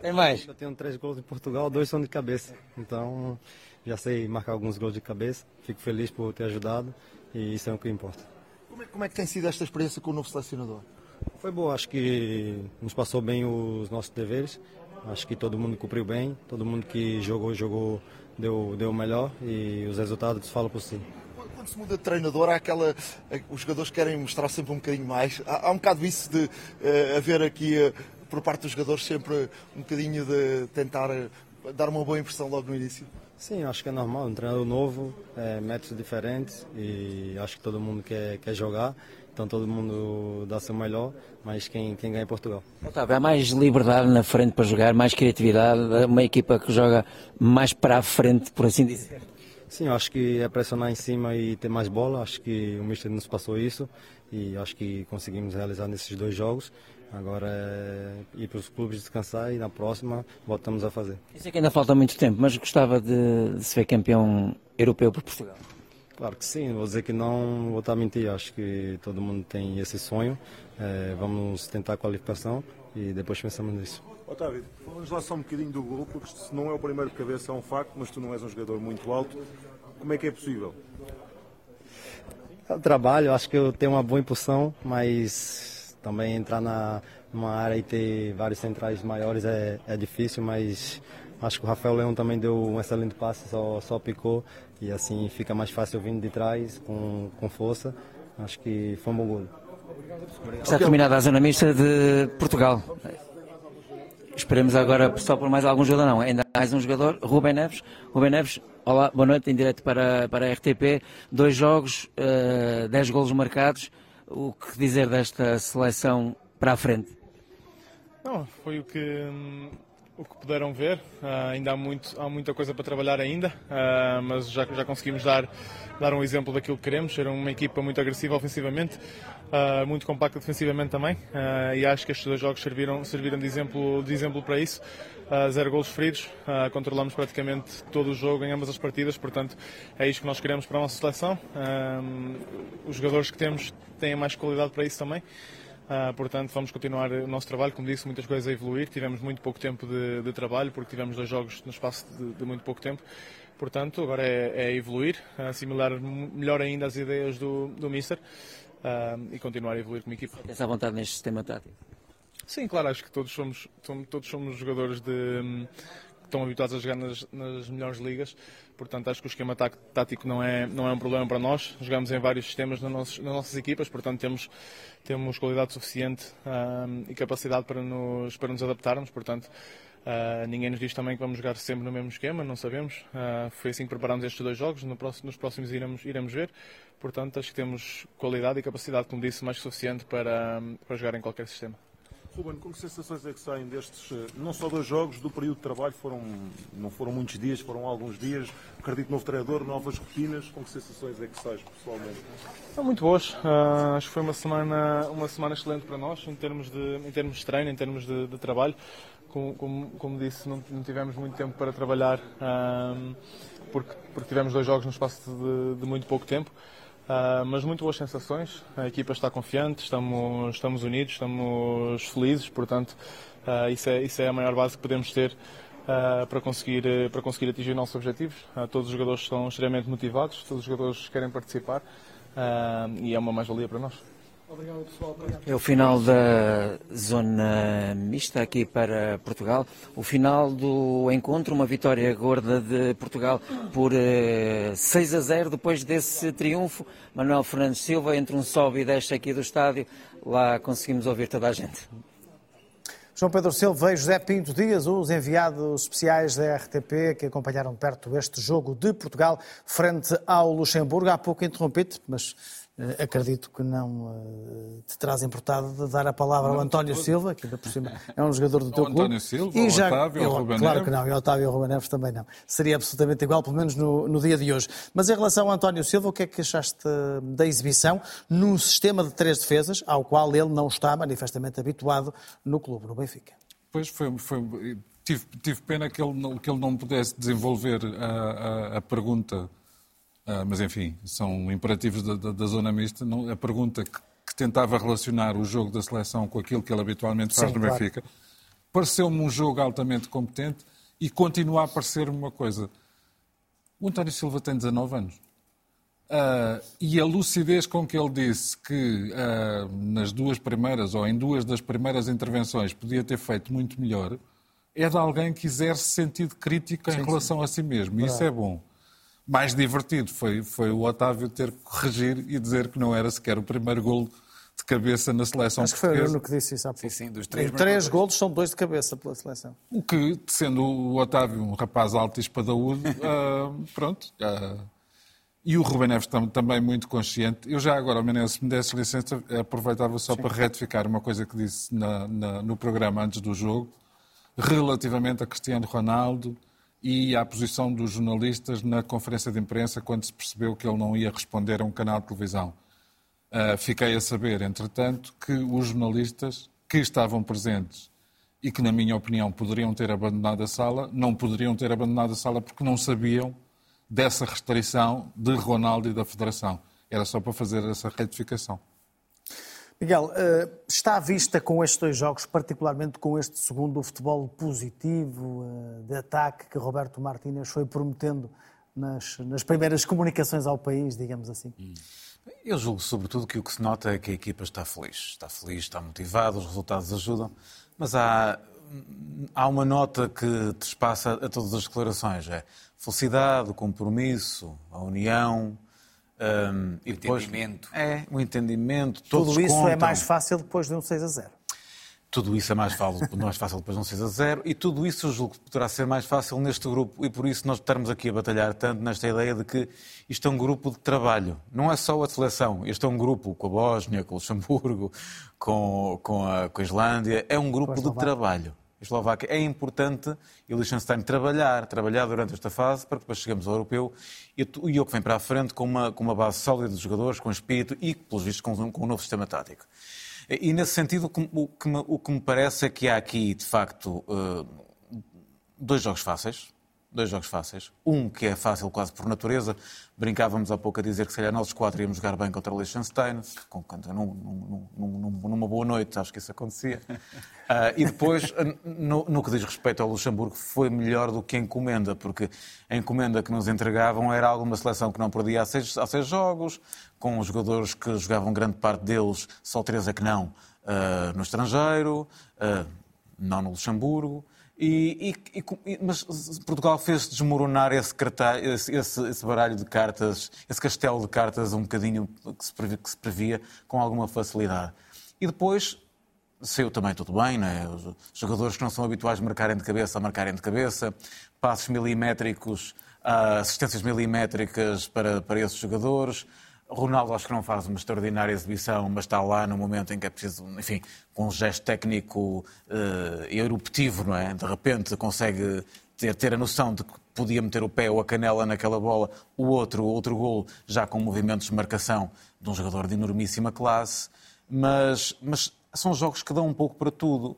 Tem mais? Eu tenho três gols em Portugal, dois são de cabeça. Então, já sei marcar alguns gols de cabeça. Fico feliz por ter ajudado e isso é o que importa. Como é, como é que tem sido esta experiência com o novo selecionador? Foi boa, acho que nos passou bem os nossos deveres. Acho que todo mundo cumpriu bem, todo mundo que jogou, jogou, deu, deu o melhor e os resultados falam por si. Quando se muda de treinador, há aquela. Os jogadores querem mostrar sempre um bocadinho mais. Há, há um bocado isso de uh, haver aqui, uh, por parte dos jogadores, sempre um bocadinho de tentar dar uma boa impressão logo no início. Sim, acho que é normal. Um treinador novo, é, métodos diferentes e acho que todo mundo quer, quer jogar. Então todo mundo dá seu melhor, mas quem, quem ganha é Portugal. Otávio, há mais liberdade na frente para jogar, mais criatividade, uma equipa que joga mais para a frente, por assim dizer. Sim, acho que é pressionar em cima e ter mais bola. Acho que o Mister nos passou isso e acho que conseguimos realizar nesses dois jogos. Agora é ir para os clubes descansar e na próxima voltamos a fazer. Isso é que ainda falta muito tempo, mas gostava de, de se ver campeão europeu por Portugal. Claro que sim, vou dizer que não, vou estar a mentir, acho que todo mundo tem esse sonho. É, vamos tentar a qualificação e depois pensamos nisso. Otávio, vamos lá só um bocadinho do gol, porque se não é o primeiro de cabeça é um facto, mas tu não és um jogador muito alto. Como é que é possível? O trabalho, acho que eu tenho uma boa impulsão, mas também entrar na, numa área e ter vários centrais maiores é, é difícil, mas acho que o Rafael Leão também deu um excelente passe, só, só picou e assim fica mais fácil vindo de trás com, com força. Acho que foi um bom gol. Está terminada a zona mista de Portugal. Esperemos agora só por mais algum jogador, não. Ainda mais um jogador, Rubem Neves. Rubem Neves, olá, boa noite, em direto para, para a RTP. Dois jogos, uh, dez golos marcados. O que dizer desta seleção para a frente? Não, foi o que hum, o que puderam ver. Uh, ainda há, muito, há muita coisa para trabalhar ainda, uh, mas já, já conseguimos dar, dar um exemplo daquilo que queremos, ser uma equipa muito agressiva ofensivamente, uh, muito compacta defensivamente também, e acho que estes dois jogos serviram, serviram de, exemplo, de exemplo para isso. zero golos feridos, controlamos praticamente todo o jogo em ambas as partidas, portanto é isto que nós queremos para a nossa seleção. os jogadores que temos têm mais qualidade para isso também. Uh, portanto, vamos continuar o nosso trabalho. Como disse, muitas coisas a evoluir. Tivemos muito pouco tempo de, de trabalho, porque tivemos dois jogos no espaço de, de muito pouco tempo. Portanto, agora é, é evoluir, assimilar melhor ainda as ideias do, do Mister uh, e continuar a evoluir como equipa. Tens à vontade neste sistema tático? Sim, claro, acho que todos somos, todos somos jogadores de, estão habituados a jogar nas, nas melhores ligas. Portanto, acho que o esquema tático não é, não é um problema para nós. Jogamos em vários sistemas nas nossas, nas nossas equipas, portanto, temos, temos qualidade suficiente e capacidade para nos, para nos adaptarmos. Portanto, Uh, ninguém nos diz também que vamos jogar sempre no mesmo esquema, não sabemos. Uh, foi assim que preparámos estes dois jogos, no próximo, nos próximos iremos, iremos ver. Portanto, acho que temos qualidade e capacidade, como disse, mais suficiente para, para jogar em qualquer sistema. Ruben, com que sensações é que saem destes, eh, não só dois jogos, do período de trabalho, foram, não foram muitos dias, foram alguns dias, acredito novo treinador, novas rotinas, com que sensações é que sais pessoalmente? São muito boas, uh, acho que foi uma semana, uma semana excelente para nós, em termos de, em termos de treino, em termos de, de trabalho. Como, como, como, disse, não, não, tivemos muito tempo para trabalhar, uh, porque, porque tivemos dois jogos no espaço de, de muito pouco tempo. Uh, mas muito boas sensações. A equipa está confiante, estamos, estamos unidos, estamos felizes, portanto, uh, isso, é, isso é a maior base que podemos ter uh, para, conseguir, para conseguir atingir os nossos objetivos. todos os jogadores estão extremamente motivados, todos os jogadores querem participar e é uma mais-valia para nós. Obrigado, pessoal. Obrigado. É o final da zona mista aqui para Portugal. O final do encontro, uma vitória gorda de Portugal por eh, 6 a 0 depois desse triunfo. Manuel Fernandes Silva, entre um sobe e desce aqui do estádio, lá conseguimos ouvir toda a gente. João Pedro Silva e José Pinto Dias, os enviados especiais da RTP que acompanharam perto este jogo de Portugal frente ao Luxemburgo. Há pouco interrompido, mas eh, acredito que não eh, te traz importado de dar a palavra ao António Silva, que ainda por cima é um jogador do teu clube. António Silva, e já, Otávio, eu, Ruben Claro que não, e Otávio e o Ruben Neves também não. Seria absolutamente igual, pelo menos no, no, dia de hoje. Mas em relação ao António Silva, o que é que achaste da exibição num sistema de três defesas, ao qual ele não está manifestamente habituado no clube, no Benfica? Pois foi, foi tive, tive pena que ele, que ele não pudesse desenvolver a, a, a pergunta Uh, mas, enfim, são imperativos da, da, da zona mista. Não, a pergunta que, que, tentava relacionar o jogo da seleção com aquilo que ele habitualmente faz Sim, no Benfica claro. pareceu-me um jogo altamente competente e continua a parecer-me uma coisa. O António Silva tem 19 anos. Uh, e a lucidez com que ele disse que uh, nas duas primeiras ou em duas das primeiras intervenções podia ter feito muito melhor é de alguém que exerce sentido crítico sim, em relação sim. a si mesmo. E isso é bom mais divertido foi, foi o Otávio ter que corrigir e dizer que não era sequer o primeiro golo de cabeça na seleção Acho que foi o que disse isso há pouco. Sim, sim, dos três, três golos são dois de cabeça pela seleção. O que, sendo o Otávio um rapaz alto e espadaúdo, uh, pronto. Uh, e o Rubem Neves tam, também muito consciente. Eu já agora, Menezes, se me desse licença, aproveitava só sim. para retificar uma coisa que disse na, na, no programa antes do jogo, relativamente a Cristiano Ronaldo e à posição dos jornalistas na conferência de imprensa quando se percebeu que ele não ia responder a um canal de televisão. Uh, fiquei a saber, entretanto, que os jornalistas que estavam presentes e que, na minha opinião, poderiam ter abandonado a sala, não poderiam ter abandonado a sala porque não sabiam dessa restrição de Ronaldo e da Federação. Era só para fazer essa retificação. Miguel, eh, está à vista com estes dois jogos, particularmente com este segundo, futebol positivo eh, de ataque que Roberto Martínez foi prometendo nas, nas primeiras comunicações ao país, digamos assim? Eu julgo, sobretudo, que o que se nota é que a equipa está feliz. Está feliz, está motivada, os resultados ajudam, mas há, há uma nota que despassa a todas as declarações. É felicidade, compromisso, a união, um, e depois, entendimento. É, o entendimento. Tudo isso contam. é mais fácil depois de um 6 a 0. Tudo isso é mais fácil, mais fácil depois de um 6 a 0 e tudo isso eu julgo que poderá ser mais fácil neste grupo e por isso nós estamos aqui a batalhar tanto nesta ideia de que isto é um grupo de trabalho. Não é só a seleção, este é um grupo com a Bósnia, com o Luxemburgo, com, com, a, com a Islândia, é um grupo de trabalho. Eslováquia. É importante e o Liechtenstein trabalhar, trabalhar durante esta fase para que depois cheguemos ao europeu e, o que vem para a frente com uma, com uma base sólida de jogadores, com espírito e, pelos vistos, com, com um novo sistema tático. E, nesse sentido, o que, me, o que me parece é que há aqui, de facto, eh, dois jogos fáceis, dois jogos fáceis. Um que é fácil quase por natureza. Brincávamos há pouco a dizer que se calhar nós quatro íamos jogar bem contra o Liechtenstein, num, num, numa boa noite, acho que isso acontecia. Uh, e depois, no, no, que diz respeito ao Luxemburgo, foi melhor do que a encomenda, porque a encomenda que nos entregavam era alguma seleção que não perdia há seis, há seis jogos, com os jogadores que jogavam grande parte deles, só três é que não, uh, no estrangeiro, uh, não no Luxemburgo. E, e, e, mas Portugal fez desmoronar esse, esse, esse, esse, baralho de cartas, esse castelo de cartas um bocadinho que se, previa, que se previa com alguma facilidade. E depois saiu também tudo bem, né? os jogadores que não são habituais a marcarem de cabeça, a marcarem de cabeça, passos milimétricos, uh, assistências milimétricas para, para esses jogadores. Ronaldo acho que não faz uma extraordinária exibição, mas está lá no momento em que é preciso, enfim, com um gesto técnico uh, eruptivo, não é? De repente consegue ter, ter a noção de que podia meter o pé ou a canela naquela bola, o outro, o outro gol já com movimentos de marcação de um jogador de enormíssima classe, mas, mas são jogos que dão um pouco para tudo.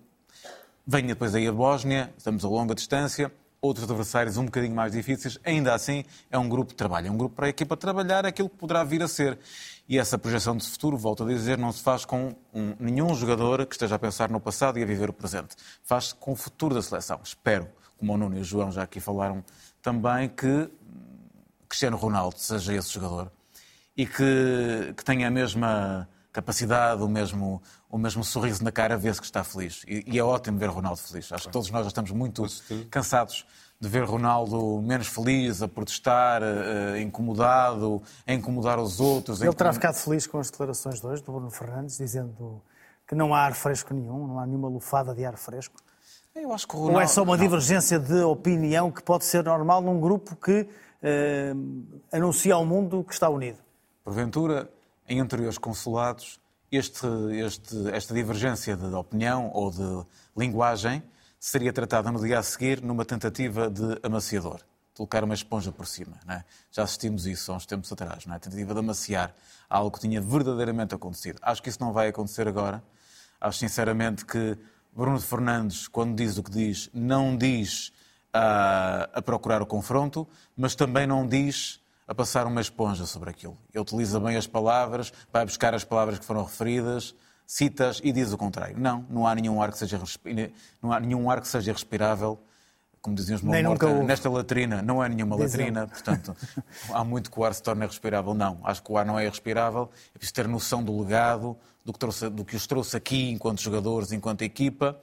Vem depois aí a Bósnia, estamos a longa distância, outros adversários um bocadinho mais difíceis, ainda assim é um grupo de trabalho, é um grupo para a equipa trabalhar aquilo que poderá vir a ser. E essa projeção de futuro, volto a dizer, não se faz com um, nenhum jogador que esteja a pensar no passado e a viver o presente. Faz-se com o futuro da seleção. Espero, como o Nuno e o João já aqui falaram também, que Cristiano Ronaldo seja esse jogador e que, que tenha a mesma capacidade, o mesmo, o mesmo sorriso na cara, vê-se que está feliz. E, e, é ótimo ver Ronaldo feliz. Acho que todos nós já estamos muito cansados de ver Ronaldo menos feliz, a protestar, uh, incomodado, a incomodar os outros. Ele terá ficado feliz com as declarações de hoje do Bruno Fernandes, dizendo que não há ar fresco nenhum, não há nenhuma lufada de ar fresco. Eu acho que Ronaldo... Ou é só uma divergência de opinião que pode ser normal num grupo que uh, anuncia ao mundo que está unido? Porventura, em anteriores consulados, este, este, esta divergência de opinião ou de linguagem seria tratada no dia a seguir numa tentativa de amaciador, colocar uma esponja por cima. É? Já assistimos isso há uns tempos atrás, é? a tentativa de amaciar algo que tinha verdadeiramente acontecido. Acho que isso não vai acontecer agora. Acho sinceramente que Bruno Fernandes, quando diz o que diz, não diz a, a procurar o confronto, mas também não diz a passar uma esponja sobre aquilo. Ele utiliza bem as palavras, vai buscar as palavras que foram referidas, citas e diz o contrário. Não, não há nenhum ar que seja, não há nenhum ar que seja respirável, como diziam os meus nesta latrina. Não é nenhuma latrina, portanto, há muito que o ar se torne respirável. Não, acho que o ar não é respirável. É preciso ter noção do legado, do que, trouxe, do que os trouxe aqui enquanto jogadores, enquanto equipa.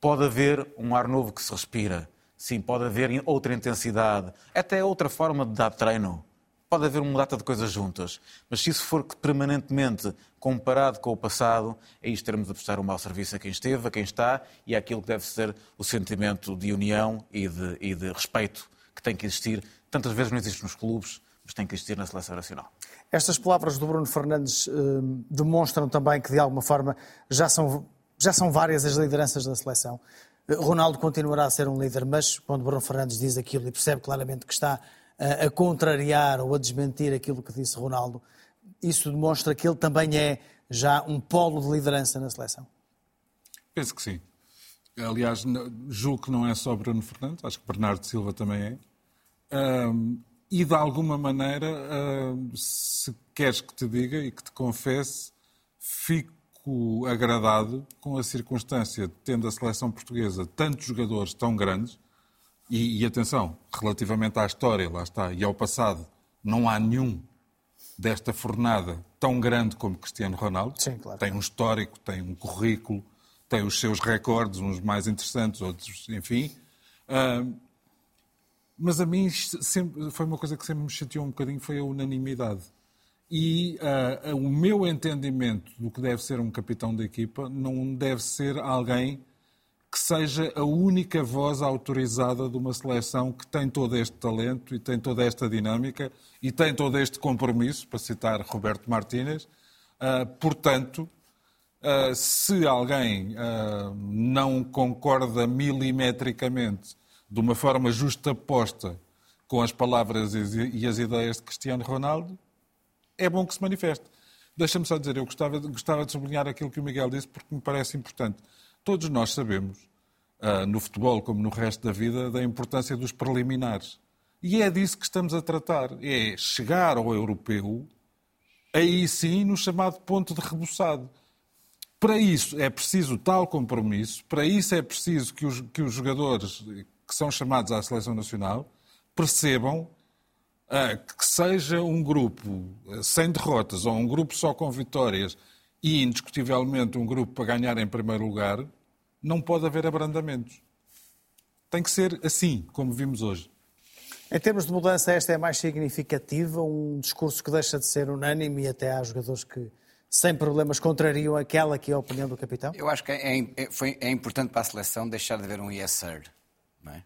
Pode haver um ar novo que se respira. Sim, pode haver outra intensidade, até outra forma de dar treino pode haver uma data de coisas juntas, mas se isso for permanentemente comparado com o passado, aí estaremos a prestar um mau serviço a quem esteve, a quem está e àquilo que deve ser o sentimento de união e de, e de respeito que tem que existir. Tantas vezes não existe nos clubes, mas tem que existir na seleção nacional. Estas palavras do Bruno Fernandes eh, demonstram também que, de alguma forma, já são, já são várias as lideranças da seleção. Eh, Ronaldo continuará a ser um líder, mas quando Bruno Fernandes diz aquilo e percebe claramente que está a, contrariar ou a desmentir aquilo que disse Ronaldo, isso demonstra que ele também é já um polo de liderança na seleção? Penso que sim. Aliás, julgo que não é só Bruno Fernandes, acho que Bernardo Silva também é. Um, e de alguma maneira, um, se queres que te diga e que te confesse, fico agradado com a circunstância de tendo a seleção portuguesa tantos jogadores tão grandes e, e, atenção, relativamente à história, lá está, e ao passado, não há nenhum desta fornada tão grande como Cristiano Ronaldo. Sim, claro. Tem um histórico, tem um currículo, tem os seus recordes, uns mais interessantes, outros, enfim. Uh, mas a mim sempre, foi uma coisa que sempre me chateou um bocadinho, foi a unanimidade. E uh, o meu entendimento do que deve ser um capitão da equipa não deve ser alguém que seja a única voz autorizada de uma seleção que tem todo este talento e tem toda esta dinâmica e tem todo este compromisso, para citar Roberto Martínez. Uh, portanto, uh, se alguém uh, não concorda milimetricamente, de uma forma justa posta, com as palavras e as ideias de Cristiano Ronaldo, é bom que se manifeste. Deixa-me só dizer, eu gostava, gostava de sublinhar aquilo que o Miguel disse, porque me parece importante. Todos nós sabemos, uh, no futebol como no resto da vida, da importância dos preliminares. E é disso que estamos a tratar. É chegar ao europeu, aí sim, no chamado ponto de reboçado. Para isso é preciso tal compromisso, para isso é preciso que os, que os jogadores que são chamados à seleção nacional percebam uh, que seja um grupo sem derrotas ou um grupo só com vitórias e indiscutivelmente um grupo para ganhar em primeiro lugar, não pode haver abrandamentos. Tem que ser assim, como vimos hoje. Em termos de mudança, esta é mais significativa, um discurso que deixa de ser unânime e até há jogadores que sem problemas, contrariam aquela que é a opinião do capitão? Eu acho que é, é, foi, é importante para a seleção deixar de haver um yes sir não é?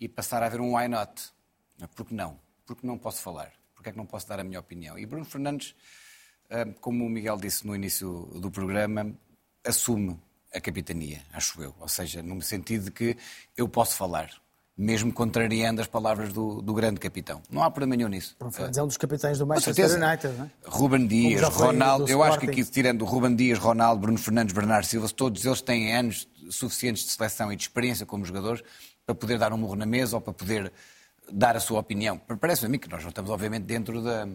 e passar a haver um why not. Porque não? Porque não posso falar? Porque é que não posso dar a minha opinião? E Bruno Fernandes, como o Miguel disse no início do programa, assume a capitania, acho eu. Ou seja, no sentido de que eu posso falar mesmo contrariando as palavras do, do grande capitão. Não há problema nenhum nisso. Fernandes é um dos capitães do Manchester United, não é? Ruben Dias, Ronaldo, eu acho que aqui tirando Ruben Dias, Ronaldo, Bruno Fernandes, Bernardo Silva, todos eles têm anos suficientes de seleção e de experiência como jogadores para poder dar um murro na mesa ou para poder dar a sua opinião. Parece-me a mim que nós não estamos, obviamente, dentro da,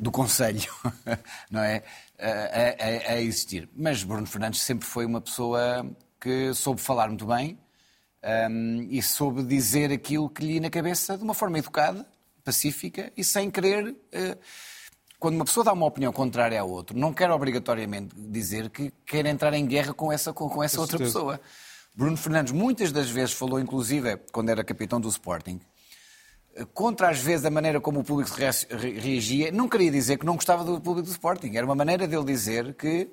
do Conselho, não é? A, a, a, existir. Mas Bruno Fernandes sempre foi uma pessoa que soube falar muito bem, um, e soube dizer aquilo que lhe ia na cabeça de uma forma educada, pacífica e sem querer. Uh, quando uma pessoa dá uma opinião contrária ao outro, não quer obrigatoriamente dizer que quer entrar em guerra com essa, com, com essa outra pessoa. Bruno Fernandes muitas das vezes falou, inclusive quando era capitão do Sporting, contra às vezes a maneira como o público reagia. Não queria dizer que não gostava do público do Sporting, era uma maneira dele dizer que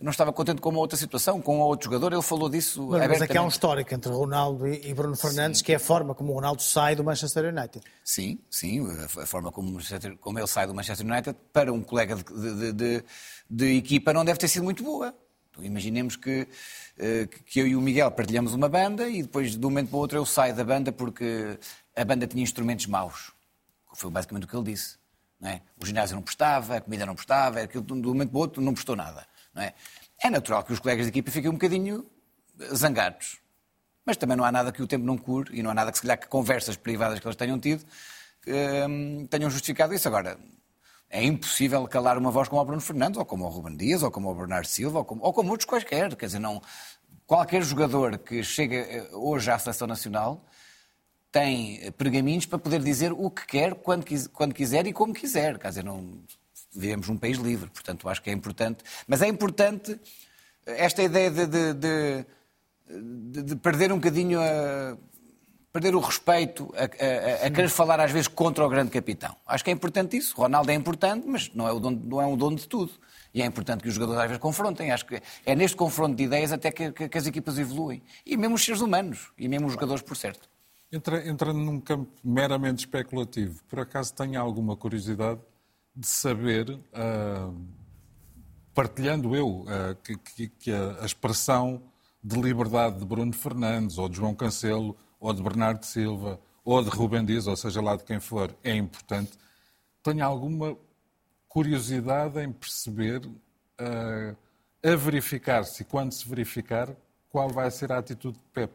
não estava contente com uma outra situação, com um outro jogador, ele falou disso mas, mas aqui há um histórico entre Ronaldo e Bruno Fernandes, sim. que é a forma como o Ronaldo sai do Manchester United. Sim, sim, a forma como, como ele sai do Manchester United para um colega de, de, de, de equipa não deve ter sido muito boa. Então, imaginemos que, eh, que eu e o Miguel partilhamos uma banda e depois de um momento para o outro eu saio da banda porque a banda tinha instrumentos maus. Foi basicamente o que ele disse. Não é? O ginásio não prestava, a comida não prestava, aquilo de um momento para o outro não prestou nada. Não é? é natural que os colegas de equipa fiquem um bocadinho zangados. Mas também não há nada que o tempo não cure e não há nada que, se calhar, que conversas privadas que eles tenham tido hum, tenham justificado isso. Agora, é impossível calar uma voz como o Bruno Fernandes, ou como o Ruben Dias, ou como o Bernardo Silva, ou como, ou como outros quaisquer. Quer dizer, não, qualquer jogador que chega eh, hoje à seleção nacional tem pergaminhos para poder dizer o que quer, quando, quando quiser e como quiser. Quer dizer, não, vivemos num país livre, portanto acho que é importante. Mas é importante esta ideia de, de, de, de perder um bocadinho a, perder o respeito a, a, a, querer falar às vezes contra o grande capitão. Acho que é importante isso. Ronaldo é importante, mas não é, o dono, não é um dono de tudo. E é importante que os jogadores às vezes confrontem. Acho que é neste confronto de ideias até que, que, que as equipas evoluem. E mesmo os seres humanos, e mesmo os jogadores, por certo. Entra, entrando num campo meramente especulativo, por acaso tenho alguma curiosidade de saber, uh, partilhando eu uh, que, que, que, a expressão de liberdade de Bruno Fernandes, ou de João Cancelo, ou de Bernardo Silva, ou de Rubem Dias, ou seja lá de quem for, é importante. Tenho alguma curiosidade em perceber, uh, a verificar-se, quando se verificar, qual vai ser a atitude de Pep.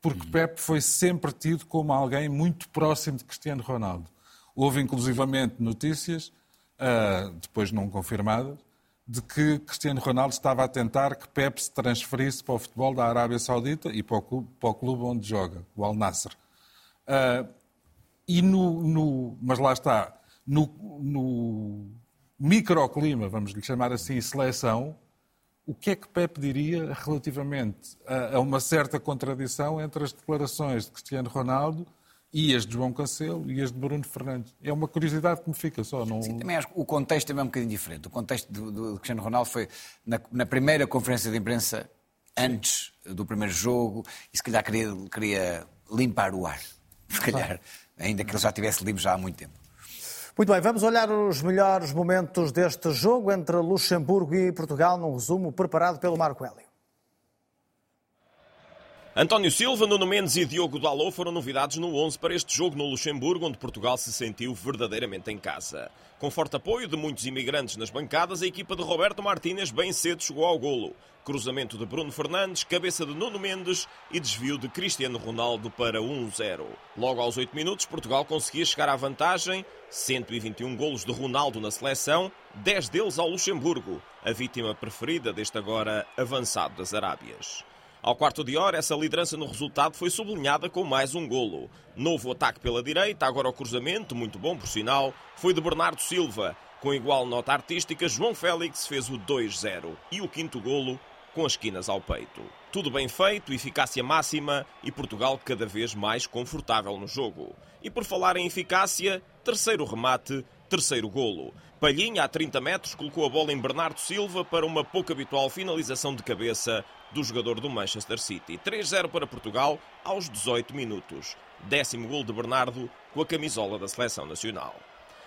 Porque uhum. Pep foi sempre tido como alguém muito próximo de Cristiano Ronaldo. Houve inclusivamente notícias uh, depois não confirmadas, de que Cristiano Ronaldo estava a tentar que Pep se transferisse para o futebol da Arábia Saudita e para o clube, para o clube onde joga, o Al Nasser. Uh, e no, no, mas lá está, no, no microclima, vamos lhe chamar assim, seleção, o que é que Pep diria relativamente a, a uma certa contradição entre as declarações de Cristiano Ronaldo e as de João Cancelo e as de Bruno Fernandes. É uma curiosidade que me fica só. Não... Sim, também acho que o contexto também é um bocadinho diferente. O contexto do, do, do Cristiano Ronaldo foi na, na, primeira conferência de imprensa, antes do primeiro jogo, e se calhar queria, queria limpar o ar. Se calhar, ainda que ele já tivesse limpo já há muito tempo. Muito bem, vamos olhar os melhores momentos deste jogo entre Luxemburgo e Portugal, num resumo preparado pelo Marco Hélio. António Silva, Nuno Mendes e Diogo Dalot foram novidades no 11 para este jogo no Luxemburgo, onde Portugal se sentiu verdadeiramente em casa. Com forte apoio de muitos imigrantes nas bancadas, a equipa de Roberto Martínez bem cedo chegou ao golo. Cruzamento de Bruno Fernandes, cabeça de Nuno Mendes e desvio de Cristiano Ronaldo para 1-0. Logo aos 8 minutos, Portugal conseguia chegar à vantagem. 121 golos de Ronaldo na seleção, 10 deles ao Luxemburgo, a vítima preferida deste agora avançado das Arábias. Ao quarto de hora, essa liderança no resultado foi sublinhada com mais um golo. Novo ataque pela direita, agora o cruzamento, muito bom por sinal, foi de Bernardo Silva. Com igual nota artística, João Félix fez o 2-0 e o quinto golo com as esquinas ao peito. Tudo bem feito, eficácia máxima e Portugal cada vez mais confortável no jogo. E por falar em eficácia, terceiro remate terceiro golo. Palhinha, a 30 metros, colocou a bola em Bernardo Silva para uma pouco habitual finalização de cabeça do jogador do Manchester City. 3-0 para Portugal aos 18 minutos. Décimo gol de Bernardo com a camisola da Seleção Nacional.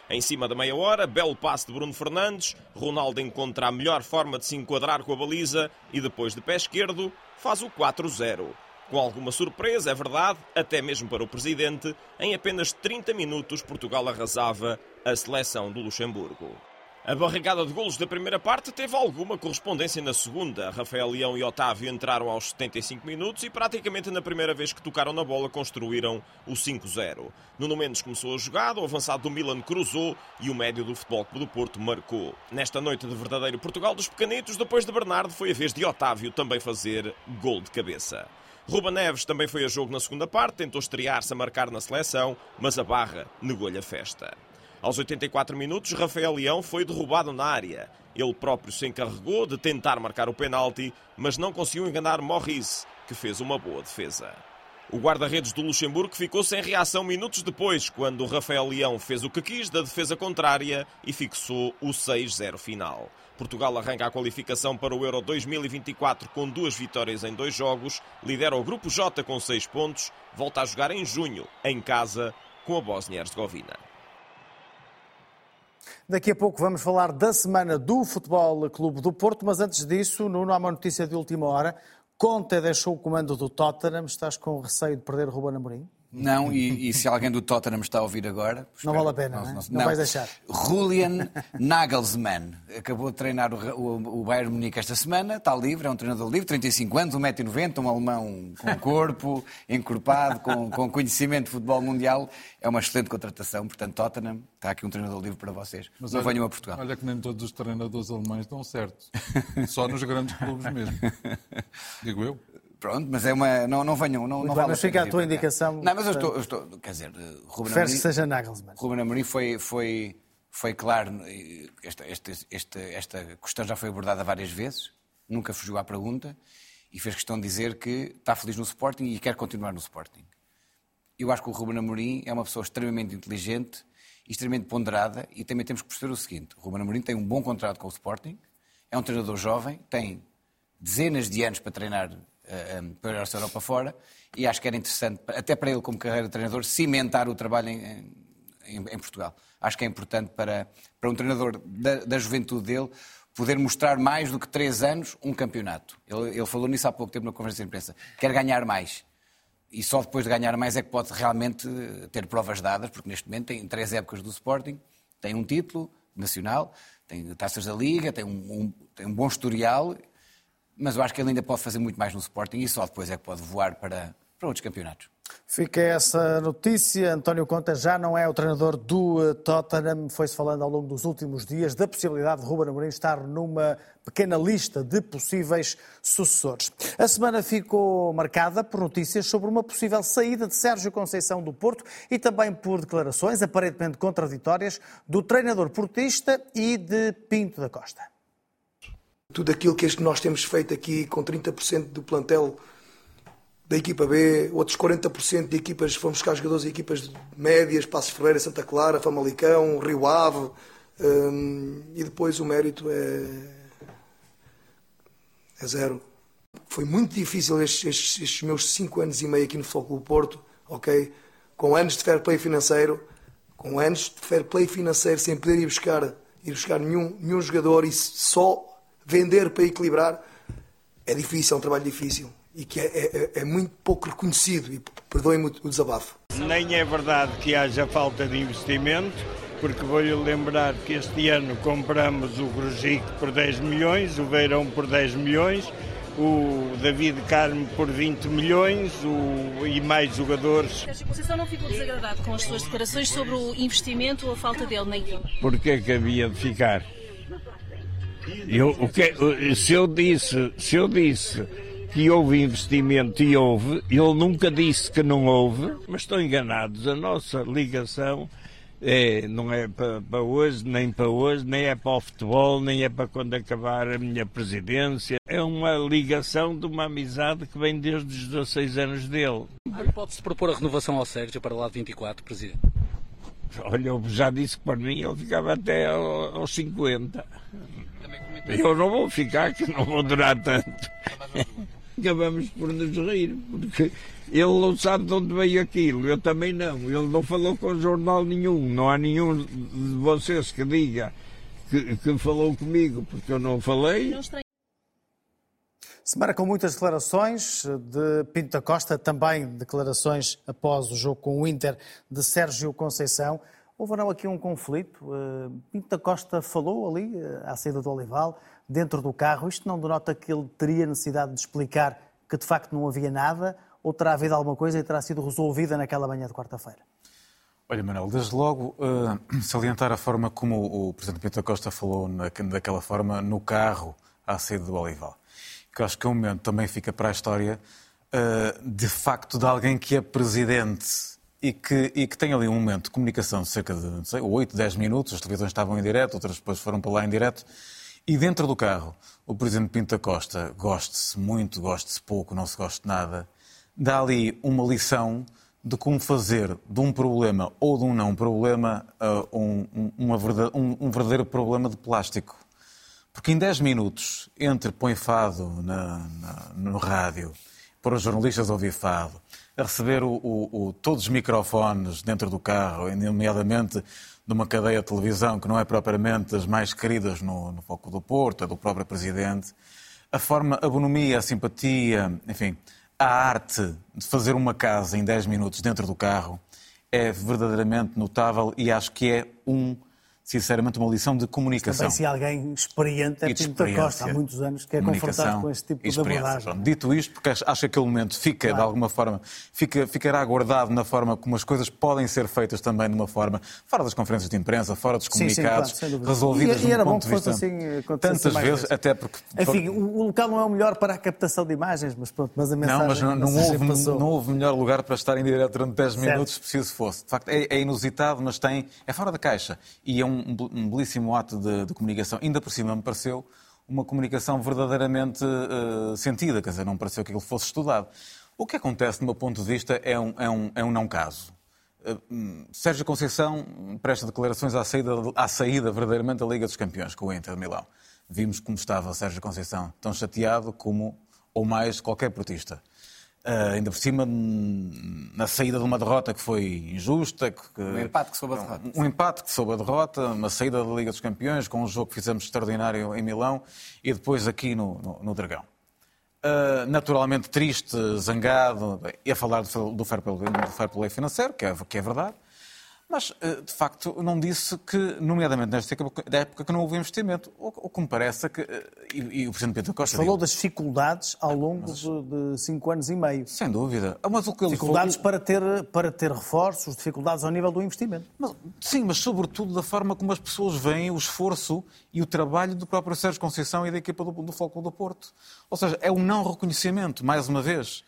Em cima da meia hora, belo passe de Bruno Fernandes. Ronaldo encontra a melhor forma de se enquadrar com a baliza e depois de pé esquerdo faz o 4-0. Com alguma surpresa, é verdade, até mesmo para o presidente, em apenas 30 minutos Portugal arrasava a seleção do Luxemburgo. A barricada de golos da primeira parte teve alguma correspondência na segunda. Rafael Leão e Otávio entraram aos 75 minutos e praticamente na primeira vez que tocaram na bola construíram o 5-0. Nuno Mendes começou a jogada, o avançado do Milan cruzou e o médio do Futebol Clube do Porto marcou. Nesta noite de verdadeiro Portugal dos pequenitos, depois de Bernardo, foi a vez de Otávio também fazer gol de cabeça. Ruba Neves também foi a jogo na segunda parte, tentou estrear-se a marcar na seleção, mas a barra negou-lhe a festa. Aos 84 minutos, Rafael Leão foi derrubado na área. Ele próprio se encarregou de tentar marcar o penalti, mas não conseguiu enganar Morris, que fez uma boa defesa. O guarda-redes do Luxemburgo ficou sem reação minutos depois, quando Rafael Leão fez o que quis da defesa contrária e fixou o 6-0 final. Portugal arranca a qualificação para o Euro 2024 com duas vitórias em dois jogos, lidera o Grupo J com seis pontos, volta a jogar em junho, em casa, com a Bósnia-Herzegovina. Daqui a pouco vamos falar da semana do Futebol Clube do Porto, mas antes disso, Nuno, há uma notícia de última hora. Conte deixou o comando do Tottenham. Estás com receio de perder Ruben Amorim? Não, e, e, se alguém do Tottenham está a ouvir agora. Não vale a pena, não, não, não, não vais deixar. Julian Nagelsmann acabou de treinar o, o, o, Bayern Munique esta semana, está livre, é um treinador livre, 35 anos, 1,90m, um alemão com corpo, encorpado, com, com conhecimento de futebol mundial. É uma excelente contratação, portanto, Tottenham, está aqui um treinador livre para vocês. Mas não olha, venham a Portugal. Olha que nem todos os treinadores alemães dão certo. Só nos grandes clubes mesmo. Digo eu. Pronto, mas é uma. Não, não venham. Não, não vale fica a tua indicação. Não, mas eu estou. Eu estou quer dizer, Ruben Amorim. que seja Nagelsmann. Ruben Amorim foi, foi, foi claro. Esta, esta, esta, esta questão já foi abordada várias vezes, nunca fugiu à pergunta e fez questão de dizer que está feliz no Sporting e quer continuar no Sporting. Eu acho que o Ruben Amorim é uma pessoa extremamente inteligente extremamente ponderada e também temos que perceber o seguinte: o Ruben Amorim tem um bom contrato com o Sporting, é um treinador jovem, tem dezenas de anos para treinar para a Europa fora e acho que era interessante, até para ele como carreira de treinador, cimentar o trabalho em, em, em Portugal. Acho que é importante para, para um treinador da, da, juventude dele poder mostrar mais do que três anos um campeonato. Ele, ele falou nisso há pouco tempo na conferência de imprensa. Quer ganhar mais. E só depois de ganhar mais é que pode realmente ter provas dadas, porque neste momento tem três épocas do Sporting, tem um título nacional, tem taças da Liga, tem um, um, tem um bom historial mas eu acho que ele ainda pode fazer muito mais no Sporting e só depois é que pode voar para, para outros campeonatos. Fica essa notícia. António Conta já não é o treinador do eh, Tottenham. Foi-se falando ao longo dos últimos dias da possibilidade de Ruben Amorim estar numa pequena lista de possíveis sucessores. A semana ficou marcada por notícias sobre uma possível saída de Sérgio Conceição do Porto e também por declarações aparentemente contraditórias do treinador portista e de Pinto da Costa tudo aquilo que nós temos feito aqui com 30% do plantel da equipa B, outros 40% de equipas, fomos buscar jogadores de equipas médias, Passos Ferreira, Santa Clara, Famalicão, Rio Ave, hum, e depois o mérito é, é zero. Foi muito difícil estes, estes, estes meus 5 anos e meio aqui no Futebol Clube Porto, ok? Com anos de fair play financeiro, com anos de fair play financeiro, sem poder ir buscar, ir buscar nenhum, nenhum jogador e só vender para equilibrar, é difícil, é um trabalho difícil e que é, é, é muito pouco reconhecido. E perdoem-me o desabafo. Nem é verdade que haja falta de investimento, porque vou-lhe lembrar que este ano compramos o Grujic por 10 milhões, o Beirão por 10 milhões, o David Carmo por 20 milhões o, e mais jogadores. Conceição não ficou desagradado com as suas declarações sobre o investimento ou a falta dele na equipe? Porque é que havia de ficar? Eu, o que, se eu disse, se eu disse que houve investimento e houve, ele nunca disse que não houve, mas estão enganados. A nossa ligação é, não é para, para hoje, nem para hoje, nem é para o futebol, nem é para quando acabar a minha presidência. É uma ligação de uma amizade que vem desde os 16 anos dele. Pode-se propor a renovação ao Sérgio para lá de 24, Presidente? Olha, eu já disse que para mim ele ficava até aos 50. Eu não vou ficar, que não vou durar tanto. Acabamos por nos rir, porque ele não sabe de onde veio aquilo, eu também não. Ele não falou com jornal nenhum, não há nenhum de vocês que diga que, que falou comigo, porque eu não falei. Semana com muitas declarações de Pinto da Costa, também declarações após o jogo com o Inter de Sérgio Conceição. Houve não aqui um conflito? Eh, Pinto da Costa falou ali, eh, à saída do Olival, dentro do carro. Isto não denota que ele teria necessidade de explicar que de facto não havia nada? Ou terá havido alguma coisa e terá sido resolvida naquela manhã de quarta-feira? Olha, Manuel, desde logo uh, salientar a forma como o Presidente Pinto da Costa falou na, daquela forma no carro à saída do Olival que acho que é um momento também fica para a história, uh, de facto, de alguém que é presidente e que, e que tem ali um momento de comunicação de cerca de não sei, 8, 10 minutos, as televisões estavam em direto, outras depois foram para lá em direto, e dentro do carro, o Presidente Pinto da Costa, goste-se muito, goste-se pouco, não se goste nada, dá ali uma lição de como fazer de um problema ou de um não problema uh, um, um, um, um verdadeiro problema de plástico. Porque em 10 minutos, entre põe fado na, na, no rádio, para os jornalistas ouvir fado, a receber o, o, o, todos os microfones dentro do carro, nomeadamente de uma cadeia de televisão que não é propriamente das mais queridas no, no foco do Porto, é do próprio Presidente, a forma, a bonomia, a simpatia, enfim, a arte de fazer uma casa em 10 minutos dentro do carro é verdadeiramente notável e acho que é um sinceramente, uma lição de comunicação. Também se alguém experiente é Pinto da Costa, há muitos anos, que é confrontado com esse tipo de abordagem. Dito isto, porque acho que aquele momento fica, claro. de alguma forma, fica, ficará guardado na forma como as coisas podem ser feitas também de uma forma, fora das conferências de imprensa, fora dos comunicados, sim, sim, claro, resolvidas e, e era bom que fosse assim, tantas vezes, vezes, até porque... Enfim, o local não é o melhor para a captação de imagens, mas pronto, mas a mensagem... Não, mas não, não, houve, não houve melhor lugar para estar em direto durante 10 minutos, se preciso fosse. De facto, é, é inusitado, mas tem, é fora da caixa. E é um, um belíssimo belíssimo ato de, de, comunicação. Ainda por cima me pareceu uma comunicação verdadeiramente uh, sentida, quer dizer, não pareceu que ele fosse estudado. O que acontece, do meu ponto de vista, é um, é um, é um não caso. Uh, Sérgio Conceição presta declarações à saída, à saída verdadeiramente da Liga dos Campeões com o Inter de Milão. Vimos como estava Sérgio Conceição, tão chateado como ou mais qualquer portista. Uh, ainda por cima, na saída de uma derrota que foi injusta. Que, um empate que soube a derrota. Um empate que soube a derrota, uma saída da Liga dos Campeões, com um jogo que fizemos extraordinário em Milão e depois aqui no, no, no Dragão. Uh, naturalmente triste, zangado, e a falar do, do, fair play, do fair play financeiro, que é, que é verdade. Mas, eh, de facto, não disse que, nomeadamente nesta época, que não houve investimento. O que me parece é que. Eh, e, e o Presidente Pedro Costa. Falou das dificuldades ao longo mas, de, cinco anos e meio. Sem dúvida. Mas o que dificuldades falou... para, ter, para ter reforços, dificuldades ao nível do investimento. Mas, sim, mas sobretudo da forma como as pessoas veem o esforço e o trabalho do próprio Sérgio Conceição e da equipa do, do Foco do Porto. Ou seja, é um não reconhecimento, mais uma vez.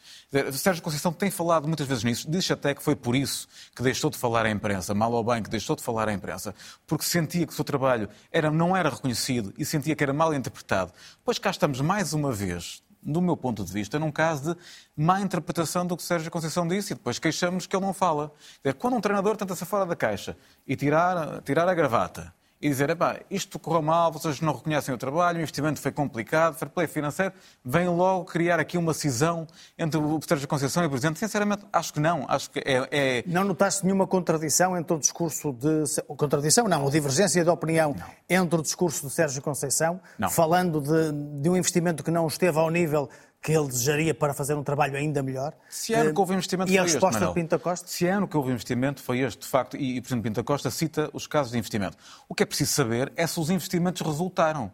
Sérgio Conceição tem falado muitas vezes nisso, diz até que foi por isso que deixou de falar à imprensa, mal ou bem que deixou de falar à imprensa, porque sentia que o seu trabalho era, não era reconhecido e sentia que era mal interpretado. Pois cá estamos mais uma vez, do meu ponto de vista, num caso de má interpretação do que Sérgio Conceição disse e depois queixamos que ele não fala. Quando um treinador tenta ser fora da caixa e tirar, tirar a gravata e dizer, isto correu mal, vocês não reconhecem o trabalho, o investimento foi complicado, fair play financeiro, vem logo criar aqui uma cisão entre o Sérgio Conceição e o Presidente. Sinceramente, acho que não. Acho que é, é... Não notaste nenhuma contradição entre o discurso de... Contradição não, ou divergência de opinião não. entre o discurso de Sérgio Conceição, não. falando de, de um investimento que não esteve ao nível que ele desejaria para fazer um trabalho ainda melhor. Se é ano que houve investimento e foi a resposta este, de Pinto Costa? Se é ano que houve investimento foi este, de facto, e, o Presidente Pinto Costa cita os casos de investimento. O que é preciso saber é se os investimentos resultaram.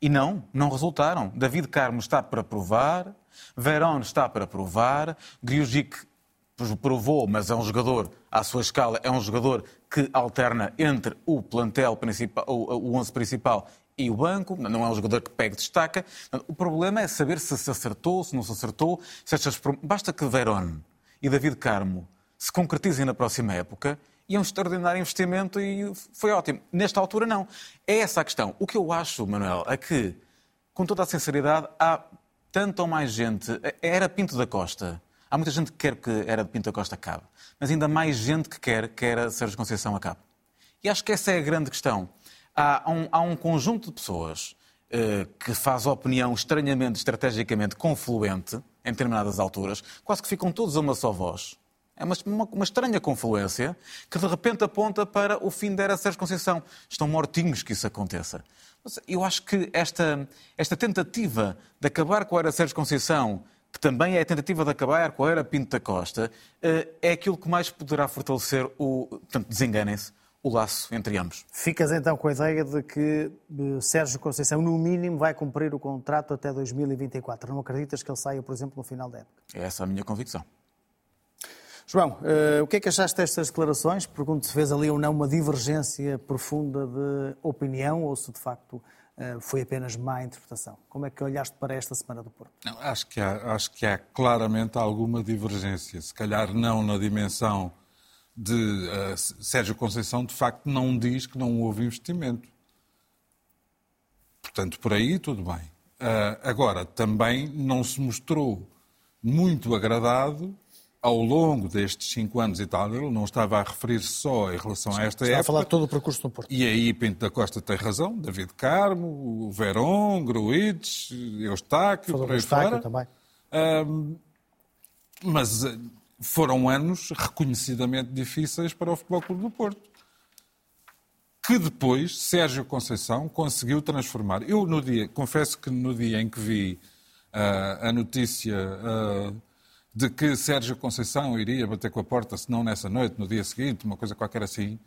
E não, não resultaram. David Carmo está para provar, Verón está para provar, Griujic provou, mas é um jogador, à sua escala, é um jogador que alterna entre o plantel principal, o, o 11 principal e o banco, não é um jogador que pega destaca. O problema é saber se se acertou, se não se acertou. Se estas... Basta que Verón e David Carmo se concretizem na próxima época e é um extraordinário investimento e foi ótimo. Nesta altura, não. É essa a questão. O que eu acho, Manuel, é que, com toda a sinceridade, há tanto ou mais gente. Era Pinto da Costa Há muita gente que quer que era de Pinto Costa acabe, mas ainda mais gente que quer que era Sérgio Conceição acabe. E acho que essa é a grande questão. Há um, há um conjunto de pessoas uh, que faz opinião estranhamente, estrategicamente confluente em determinadas alturas, quase que ficam todos a uma só voz. É uma, uma, uma, estranha confluência que de repente aponta para o fim da era Sérgio Conceição. Estão mortinhos que isso aconteça. Eu acho que esta, esta tentativa de acabar com a era Sérgio Conceição, que também é a tentativa de acabar com a era Pinto da Costa, eh, é aquilo que mais poderá fortalecer o. Portanto, desenganem-se, o laço entre ambos. Ficas então com a ideia de que eh, Sérgio Conceição, no mínimo, vai cumprir o contrato até 2024. Não acreditas que ele saia, por exemplo, no final da época? É essa a minha convicção. João, uh, o que é que achaste destas declarações? Pergunto se fez ali ou não uma divergência profunda de opinião ou se de facto uh, foi apenas má interpretação. Como é que olhaste para esta Semana do Porto? Não, acho, que há, acho que há claramente alguma divergência. Se calhar não na dimensão de uh, Sérgio Conceição, de facto, não diz que não houve investimento. Portanto, por aí tudo bem. agora, também não se mostrou muito agradado ao longo destes cinco anos e tal, ele não estava a referir-se só em relação Sim, a esta época. a falar todo o percurso do Porto. E aí Pinto da Costa tem razão, David Carmo, o Verón, Gruites, Eustáquio, Falou por aí Eustáquio fora. também. Um, mas eh, foram anos reconhecidamente difíceis para o Futebol Clube do Porto. Que depois Sérgio Conceição conseguiu transformar. Eu, no dia, confesso que no dia em que vi uh, a notícia uh, de que Sérgio Conceição iria bater com a porta, se não nessa noite, no dia seguinte, uma coisa qualquer assim,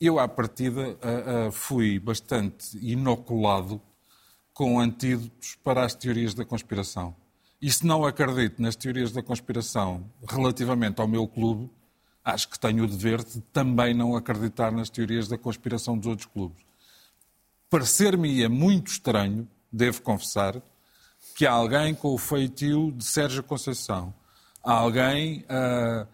eu, à partida, uh, fui bastante inoculado com antídotos para as teorias da conspiração. E se não acredito nas teorias da conspiração relativamente ao meu clube, acho que tenho o dever de também não acreditar nas teorias da conspiração dos outros clubes. Parecer-me-ia muito estranho, devo confessar, que alguém com o feitio de Sérgio Conceição alguém uh,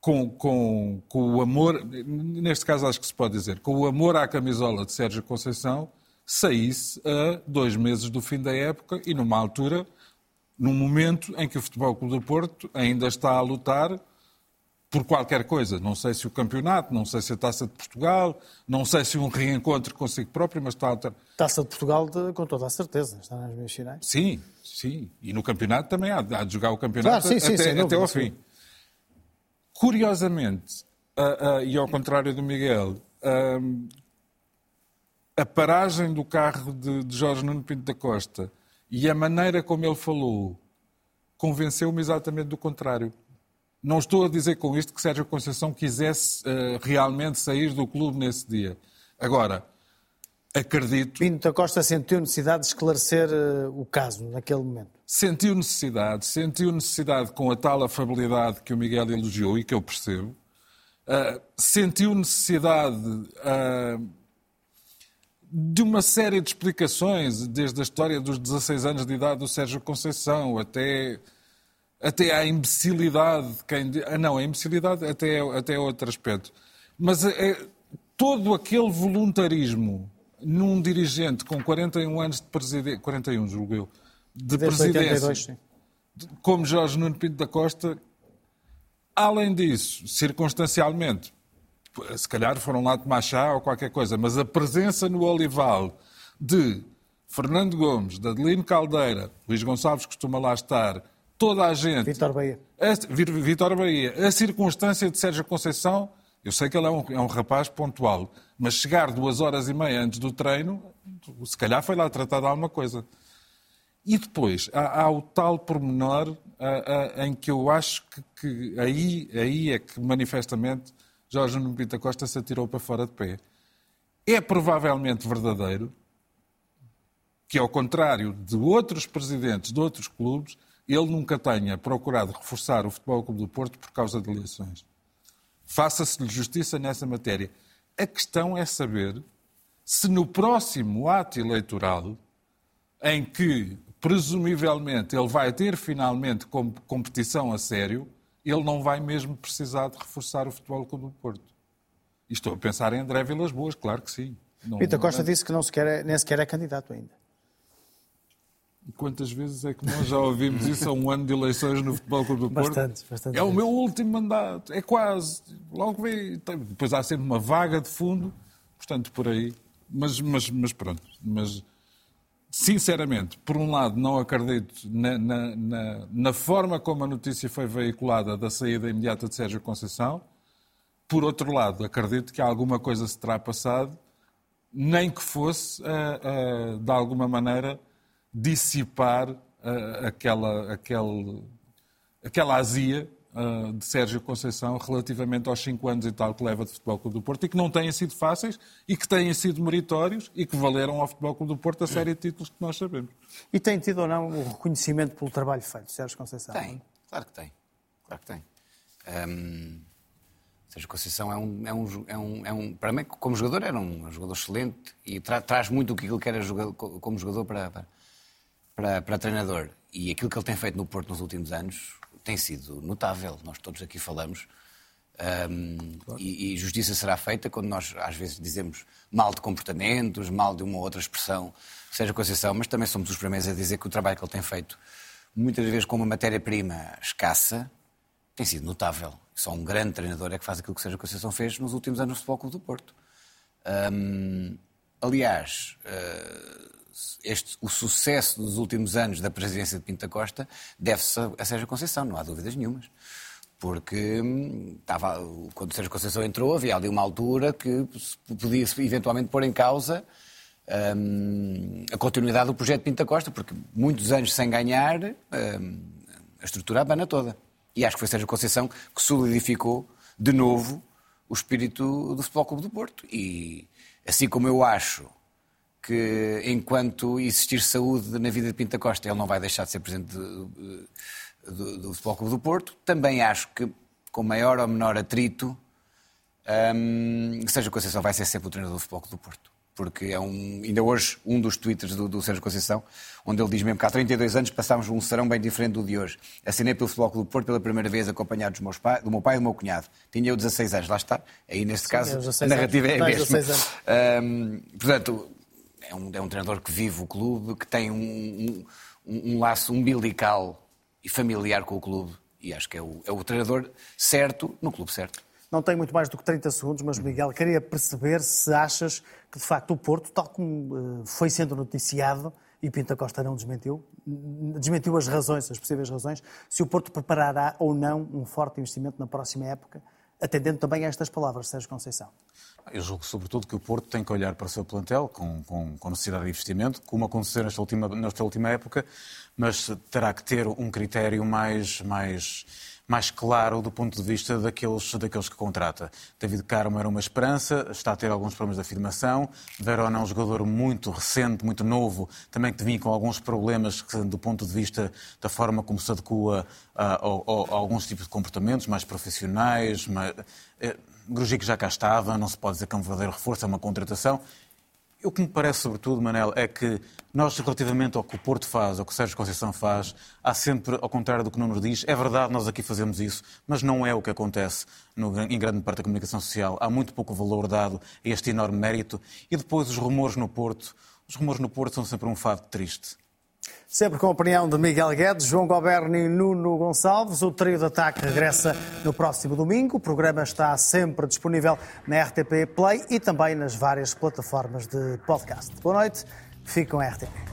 com, com, com o amor, neste caso acho que se pode dizer, com o amor à camisola de Sérgio Conceição, saísse a dois meses do fim da época e numa altura, num momento em que o Futebol Clube do Porto ainda está a lutar por qualquer coisa. Não sei se o campeonato, não sei se a Taça de Portugal, não sei se um reencontro consigo próprio, mas está a lutar. Taça de Portugal, com toda a certeza, está nas minhas finais. Sim, sim. E no campeonato também há, há de jogar o campeonato claro, sim, sim, até, até ao fim. Curiosamente, uh, uh, e ao contrário do Miguel, uh, a paragem do carro de, de Jorge Nuno Pinto da Costa e a maneira como ele falou convenceu-me exatamente do contrário. Não estou a dizer com isto que Sérgio Conceição quisesse uh, realmente sair do clube nesse dia. Agora, acredito. Pinto da Costa sentiu necessidade de esclarecer uh, o caso naquele momento. Sentiu necessidade, sentiu necessidade com a tal afabilidade que o Miguel elogiou e que eu percebo. Uh, sentiu necessidade de uma série de explicações, desde a história dos 16 anos de idade do Sérgio Conceição até até à imbecilidade de quem. Ah, não, a imbecilidade até até outro aspecto. Mas é, todo aquele voluntarismo num dirigente com 41 anos de presidência. 41, julgo eu. De presidência. 82, como Jorge Nuno Pinto da Costa. Além disso, circunstancialmente, se calhar foram lá tomar chá ou qualquer coisa, mas a presença no Olival de Fernando Gomes, de Adelino Caldeira, Luís Gonçalves costuma lá estar, toda a gente. Vitor Bahia. Vitor Bahia. A circunstância de Sérgio Conceição, eu sei que ele é um, é um rapaz pontual, mas chegar duas horas e meia antes do treino, se calhar foi lá tratar de alguma coisa. E depois, há, há o tal pormenor a, a, em que eu acho que, que, aí, aí é que manifestamente Jorge Nuno Pinta Costa se atirou para fora de pé. É provavelmente verdadeiro que, ao contrário de outros presidentes de outros clubes, ele nunca tenha procurado reforçar o Futebol Clube do Porto por causa de eleições. Faça-se-lhe justiça nessa matéria. A questão é saber se no próximo ato eleitoral, em que presumivelmente ele vai ter finalmente competição a sério, ele não vai mesmo precisar de reforçar o Futebol Clube do Porto. E estou a pensar em André Vilas Boas, claro que sim. Não, Pita Costa não... disse que não se quer, nem sequer é candidato ainda. Quantas vezes é que nós já ouvimos isso a um ano de eleições no Futebol Clube do Porto? Bastante, bastante. É o meu último mandato, é quase. Logo vem. Depois há sempre uma vaga de fundo, portanto, por aí. Mas, mas, mas pronto. Mas, sinceramente, por um lado, não acredito na, na, na, na forma como a notícia foi veiculada da saída imediata de Sérgio Conceição. Por outro lado, acredito que alguma coisa se terá passado, nem que fosse, uh, uh, de alguma maneira, dissipar uh, aquela, aquele, aquela azia uh, de Sérgio Conceição relativamente aos cinco anos e tal que leva de Futebol Clube do Porto e que não têm sido fáceis e que têm sido meritórios e que valeram ao Futebol Clube do Porto a série de títulos que nós sabemos. E tem tido ou não o reconhecimento pelo trabalho feito, Sérgio Conceição? Tem, claro que tem. Claro que tem. Um... Sérgio Conceição é um, é, um, é, um, é um. Para mim, como jogador, era um jogador excelente e tra traz muito o que ele quer como jogador para, para, para, para treinador. E aquilo que ele tem feito no Porto nos últimos anos tem sido notável. Nós todos aqui falamos. Um, claro. e, e, justiça será feita quando nós às vezes dizemos mal de comportamentos, mal de uma ou outra expressão, seja Conceição, mas também somos os primeiros a dizer que o trabalho que ele tem feito, muitas vezes com uma matéria-prima escassa, tem sido notável. Só um grande treinador é que faz aquilo que Sérgio Conceição fez nos últimos anos no Futebol Clube do Porto. Um, aliás, uh, este, o sucesso dos últimos anos da presidência de Pinta Costa deve-se a Sérgio Conceição, não há dúvidas nenhumas. Porque hum, estava, quando Sérgio Conceição entrou, havia ali uma altura que podia eventualmente pôr em causa hum, a continuidade do projeto Pinta Costa, porque muitos anos sem ganhar, hum, a estrutura abana toda. E acho que foi Sérgio Conceição que solidificou de novo o espírito do Futebol Clube do Porto. E assim como eu acho que enquanto existir saúde na vida de Pinta Costa, ele não vai deixar de ser presidente do, do, do Futebol Clube do Porto. Também acho que, com maior ou menor atrito, um, Sérgio Conceição vai ser sempre o treinador do Futebol Clube do Porto. Porque é um, ainda hoje, um dos twitters do, do Sérgio Conceição, onde ele diz mesmo que há 32 anos passámos um serão bem diferente do de hoje. Assinei pelo Futebol Clube do Porto pela primeira vez, acompanhado dos meus pais, do meu pai e do meu cunhado. Tinha eu 16 anos, lá está. Aí, neste Sim, caso, a narrativa anos. é a mesma. Um, portanto, é um, é um treinador que vive o clube, que tem um, um, um laço umbilical e familiar com o clube. E acho que é o, é o treinador certo no clube certo. Não tenho muito mais do que 30 segundos, mas Miguel, queria perceber se achas que de facto o Porto, tal como uh, foi sendo noticiado, e Pinta Costa não desmentiu, desmentiu as razões, as possíveis razões, se o Porto preparará ou não um forte investimento na próxima época, atendendo também a estas palavras, Sérgio Conceição. Eu julgo, sobretudo, que o Porto tem que olhar para o seu plantel com, com, com necessidade de investimento, como aconteceu nesta última, nesta última época, mas terá que ter um critério mais, mais, mais claro do ponto de vista daqueles, daqueles que contrata. David Carmo era uma esperança, está a ter alguns problemas de afirmação. Verona é um jogador muito recente, muito novo, também que vinha com alguns problemas do ponto de vista da forma como se adequa a, a, a, a alguns tipos de comportamentos mais profissionais. Mais, é, Grujic já cá estava, não se pode dizer que é um verdadeiro reforço, é uma contratação. O que me parece, sobretudo, Manel, é que nós, relativamente ao que o Porto faz, ao que o Sérgio Conceição faz, há sempre, ao contrário do que não nos diz, é verdade, nós aqui fazemos isso, mas não é o que acontece no, em grande parte da comunicação social. Há muito pouco valor dado a este enorme mérito. E depois os rumores no Porto. Os rumores no Porto são sempre um fado triste. Sempre com a opinião de Miguel Guedes, João Goberni e Nuno Gonçalves. O trio de ataque regressa no próximo domingo. O programa está sempre disponível na RTP Play e também nas várias plataformas de podcast. Boa noite, fique com a RTP.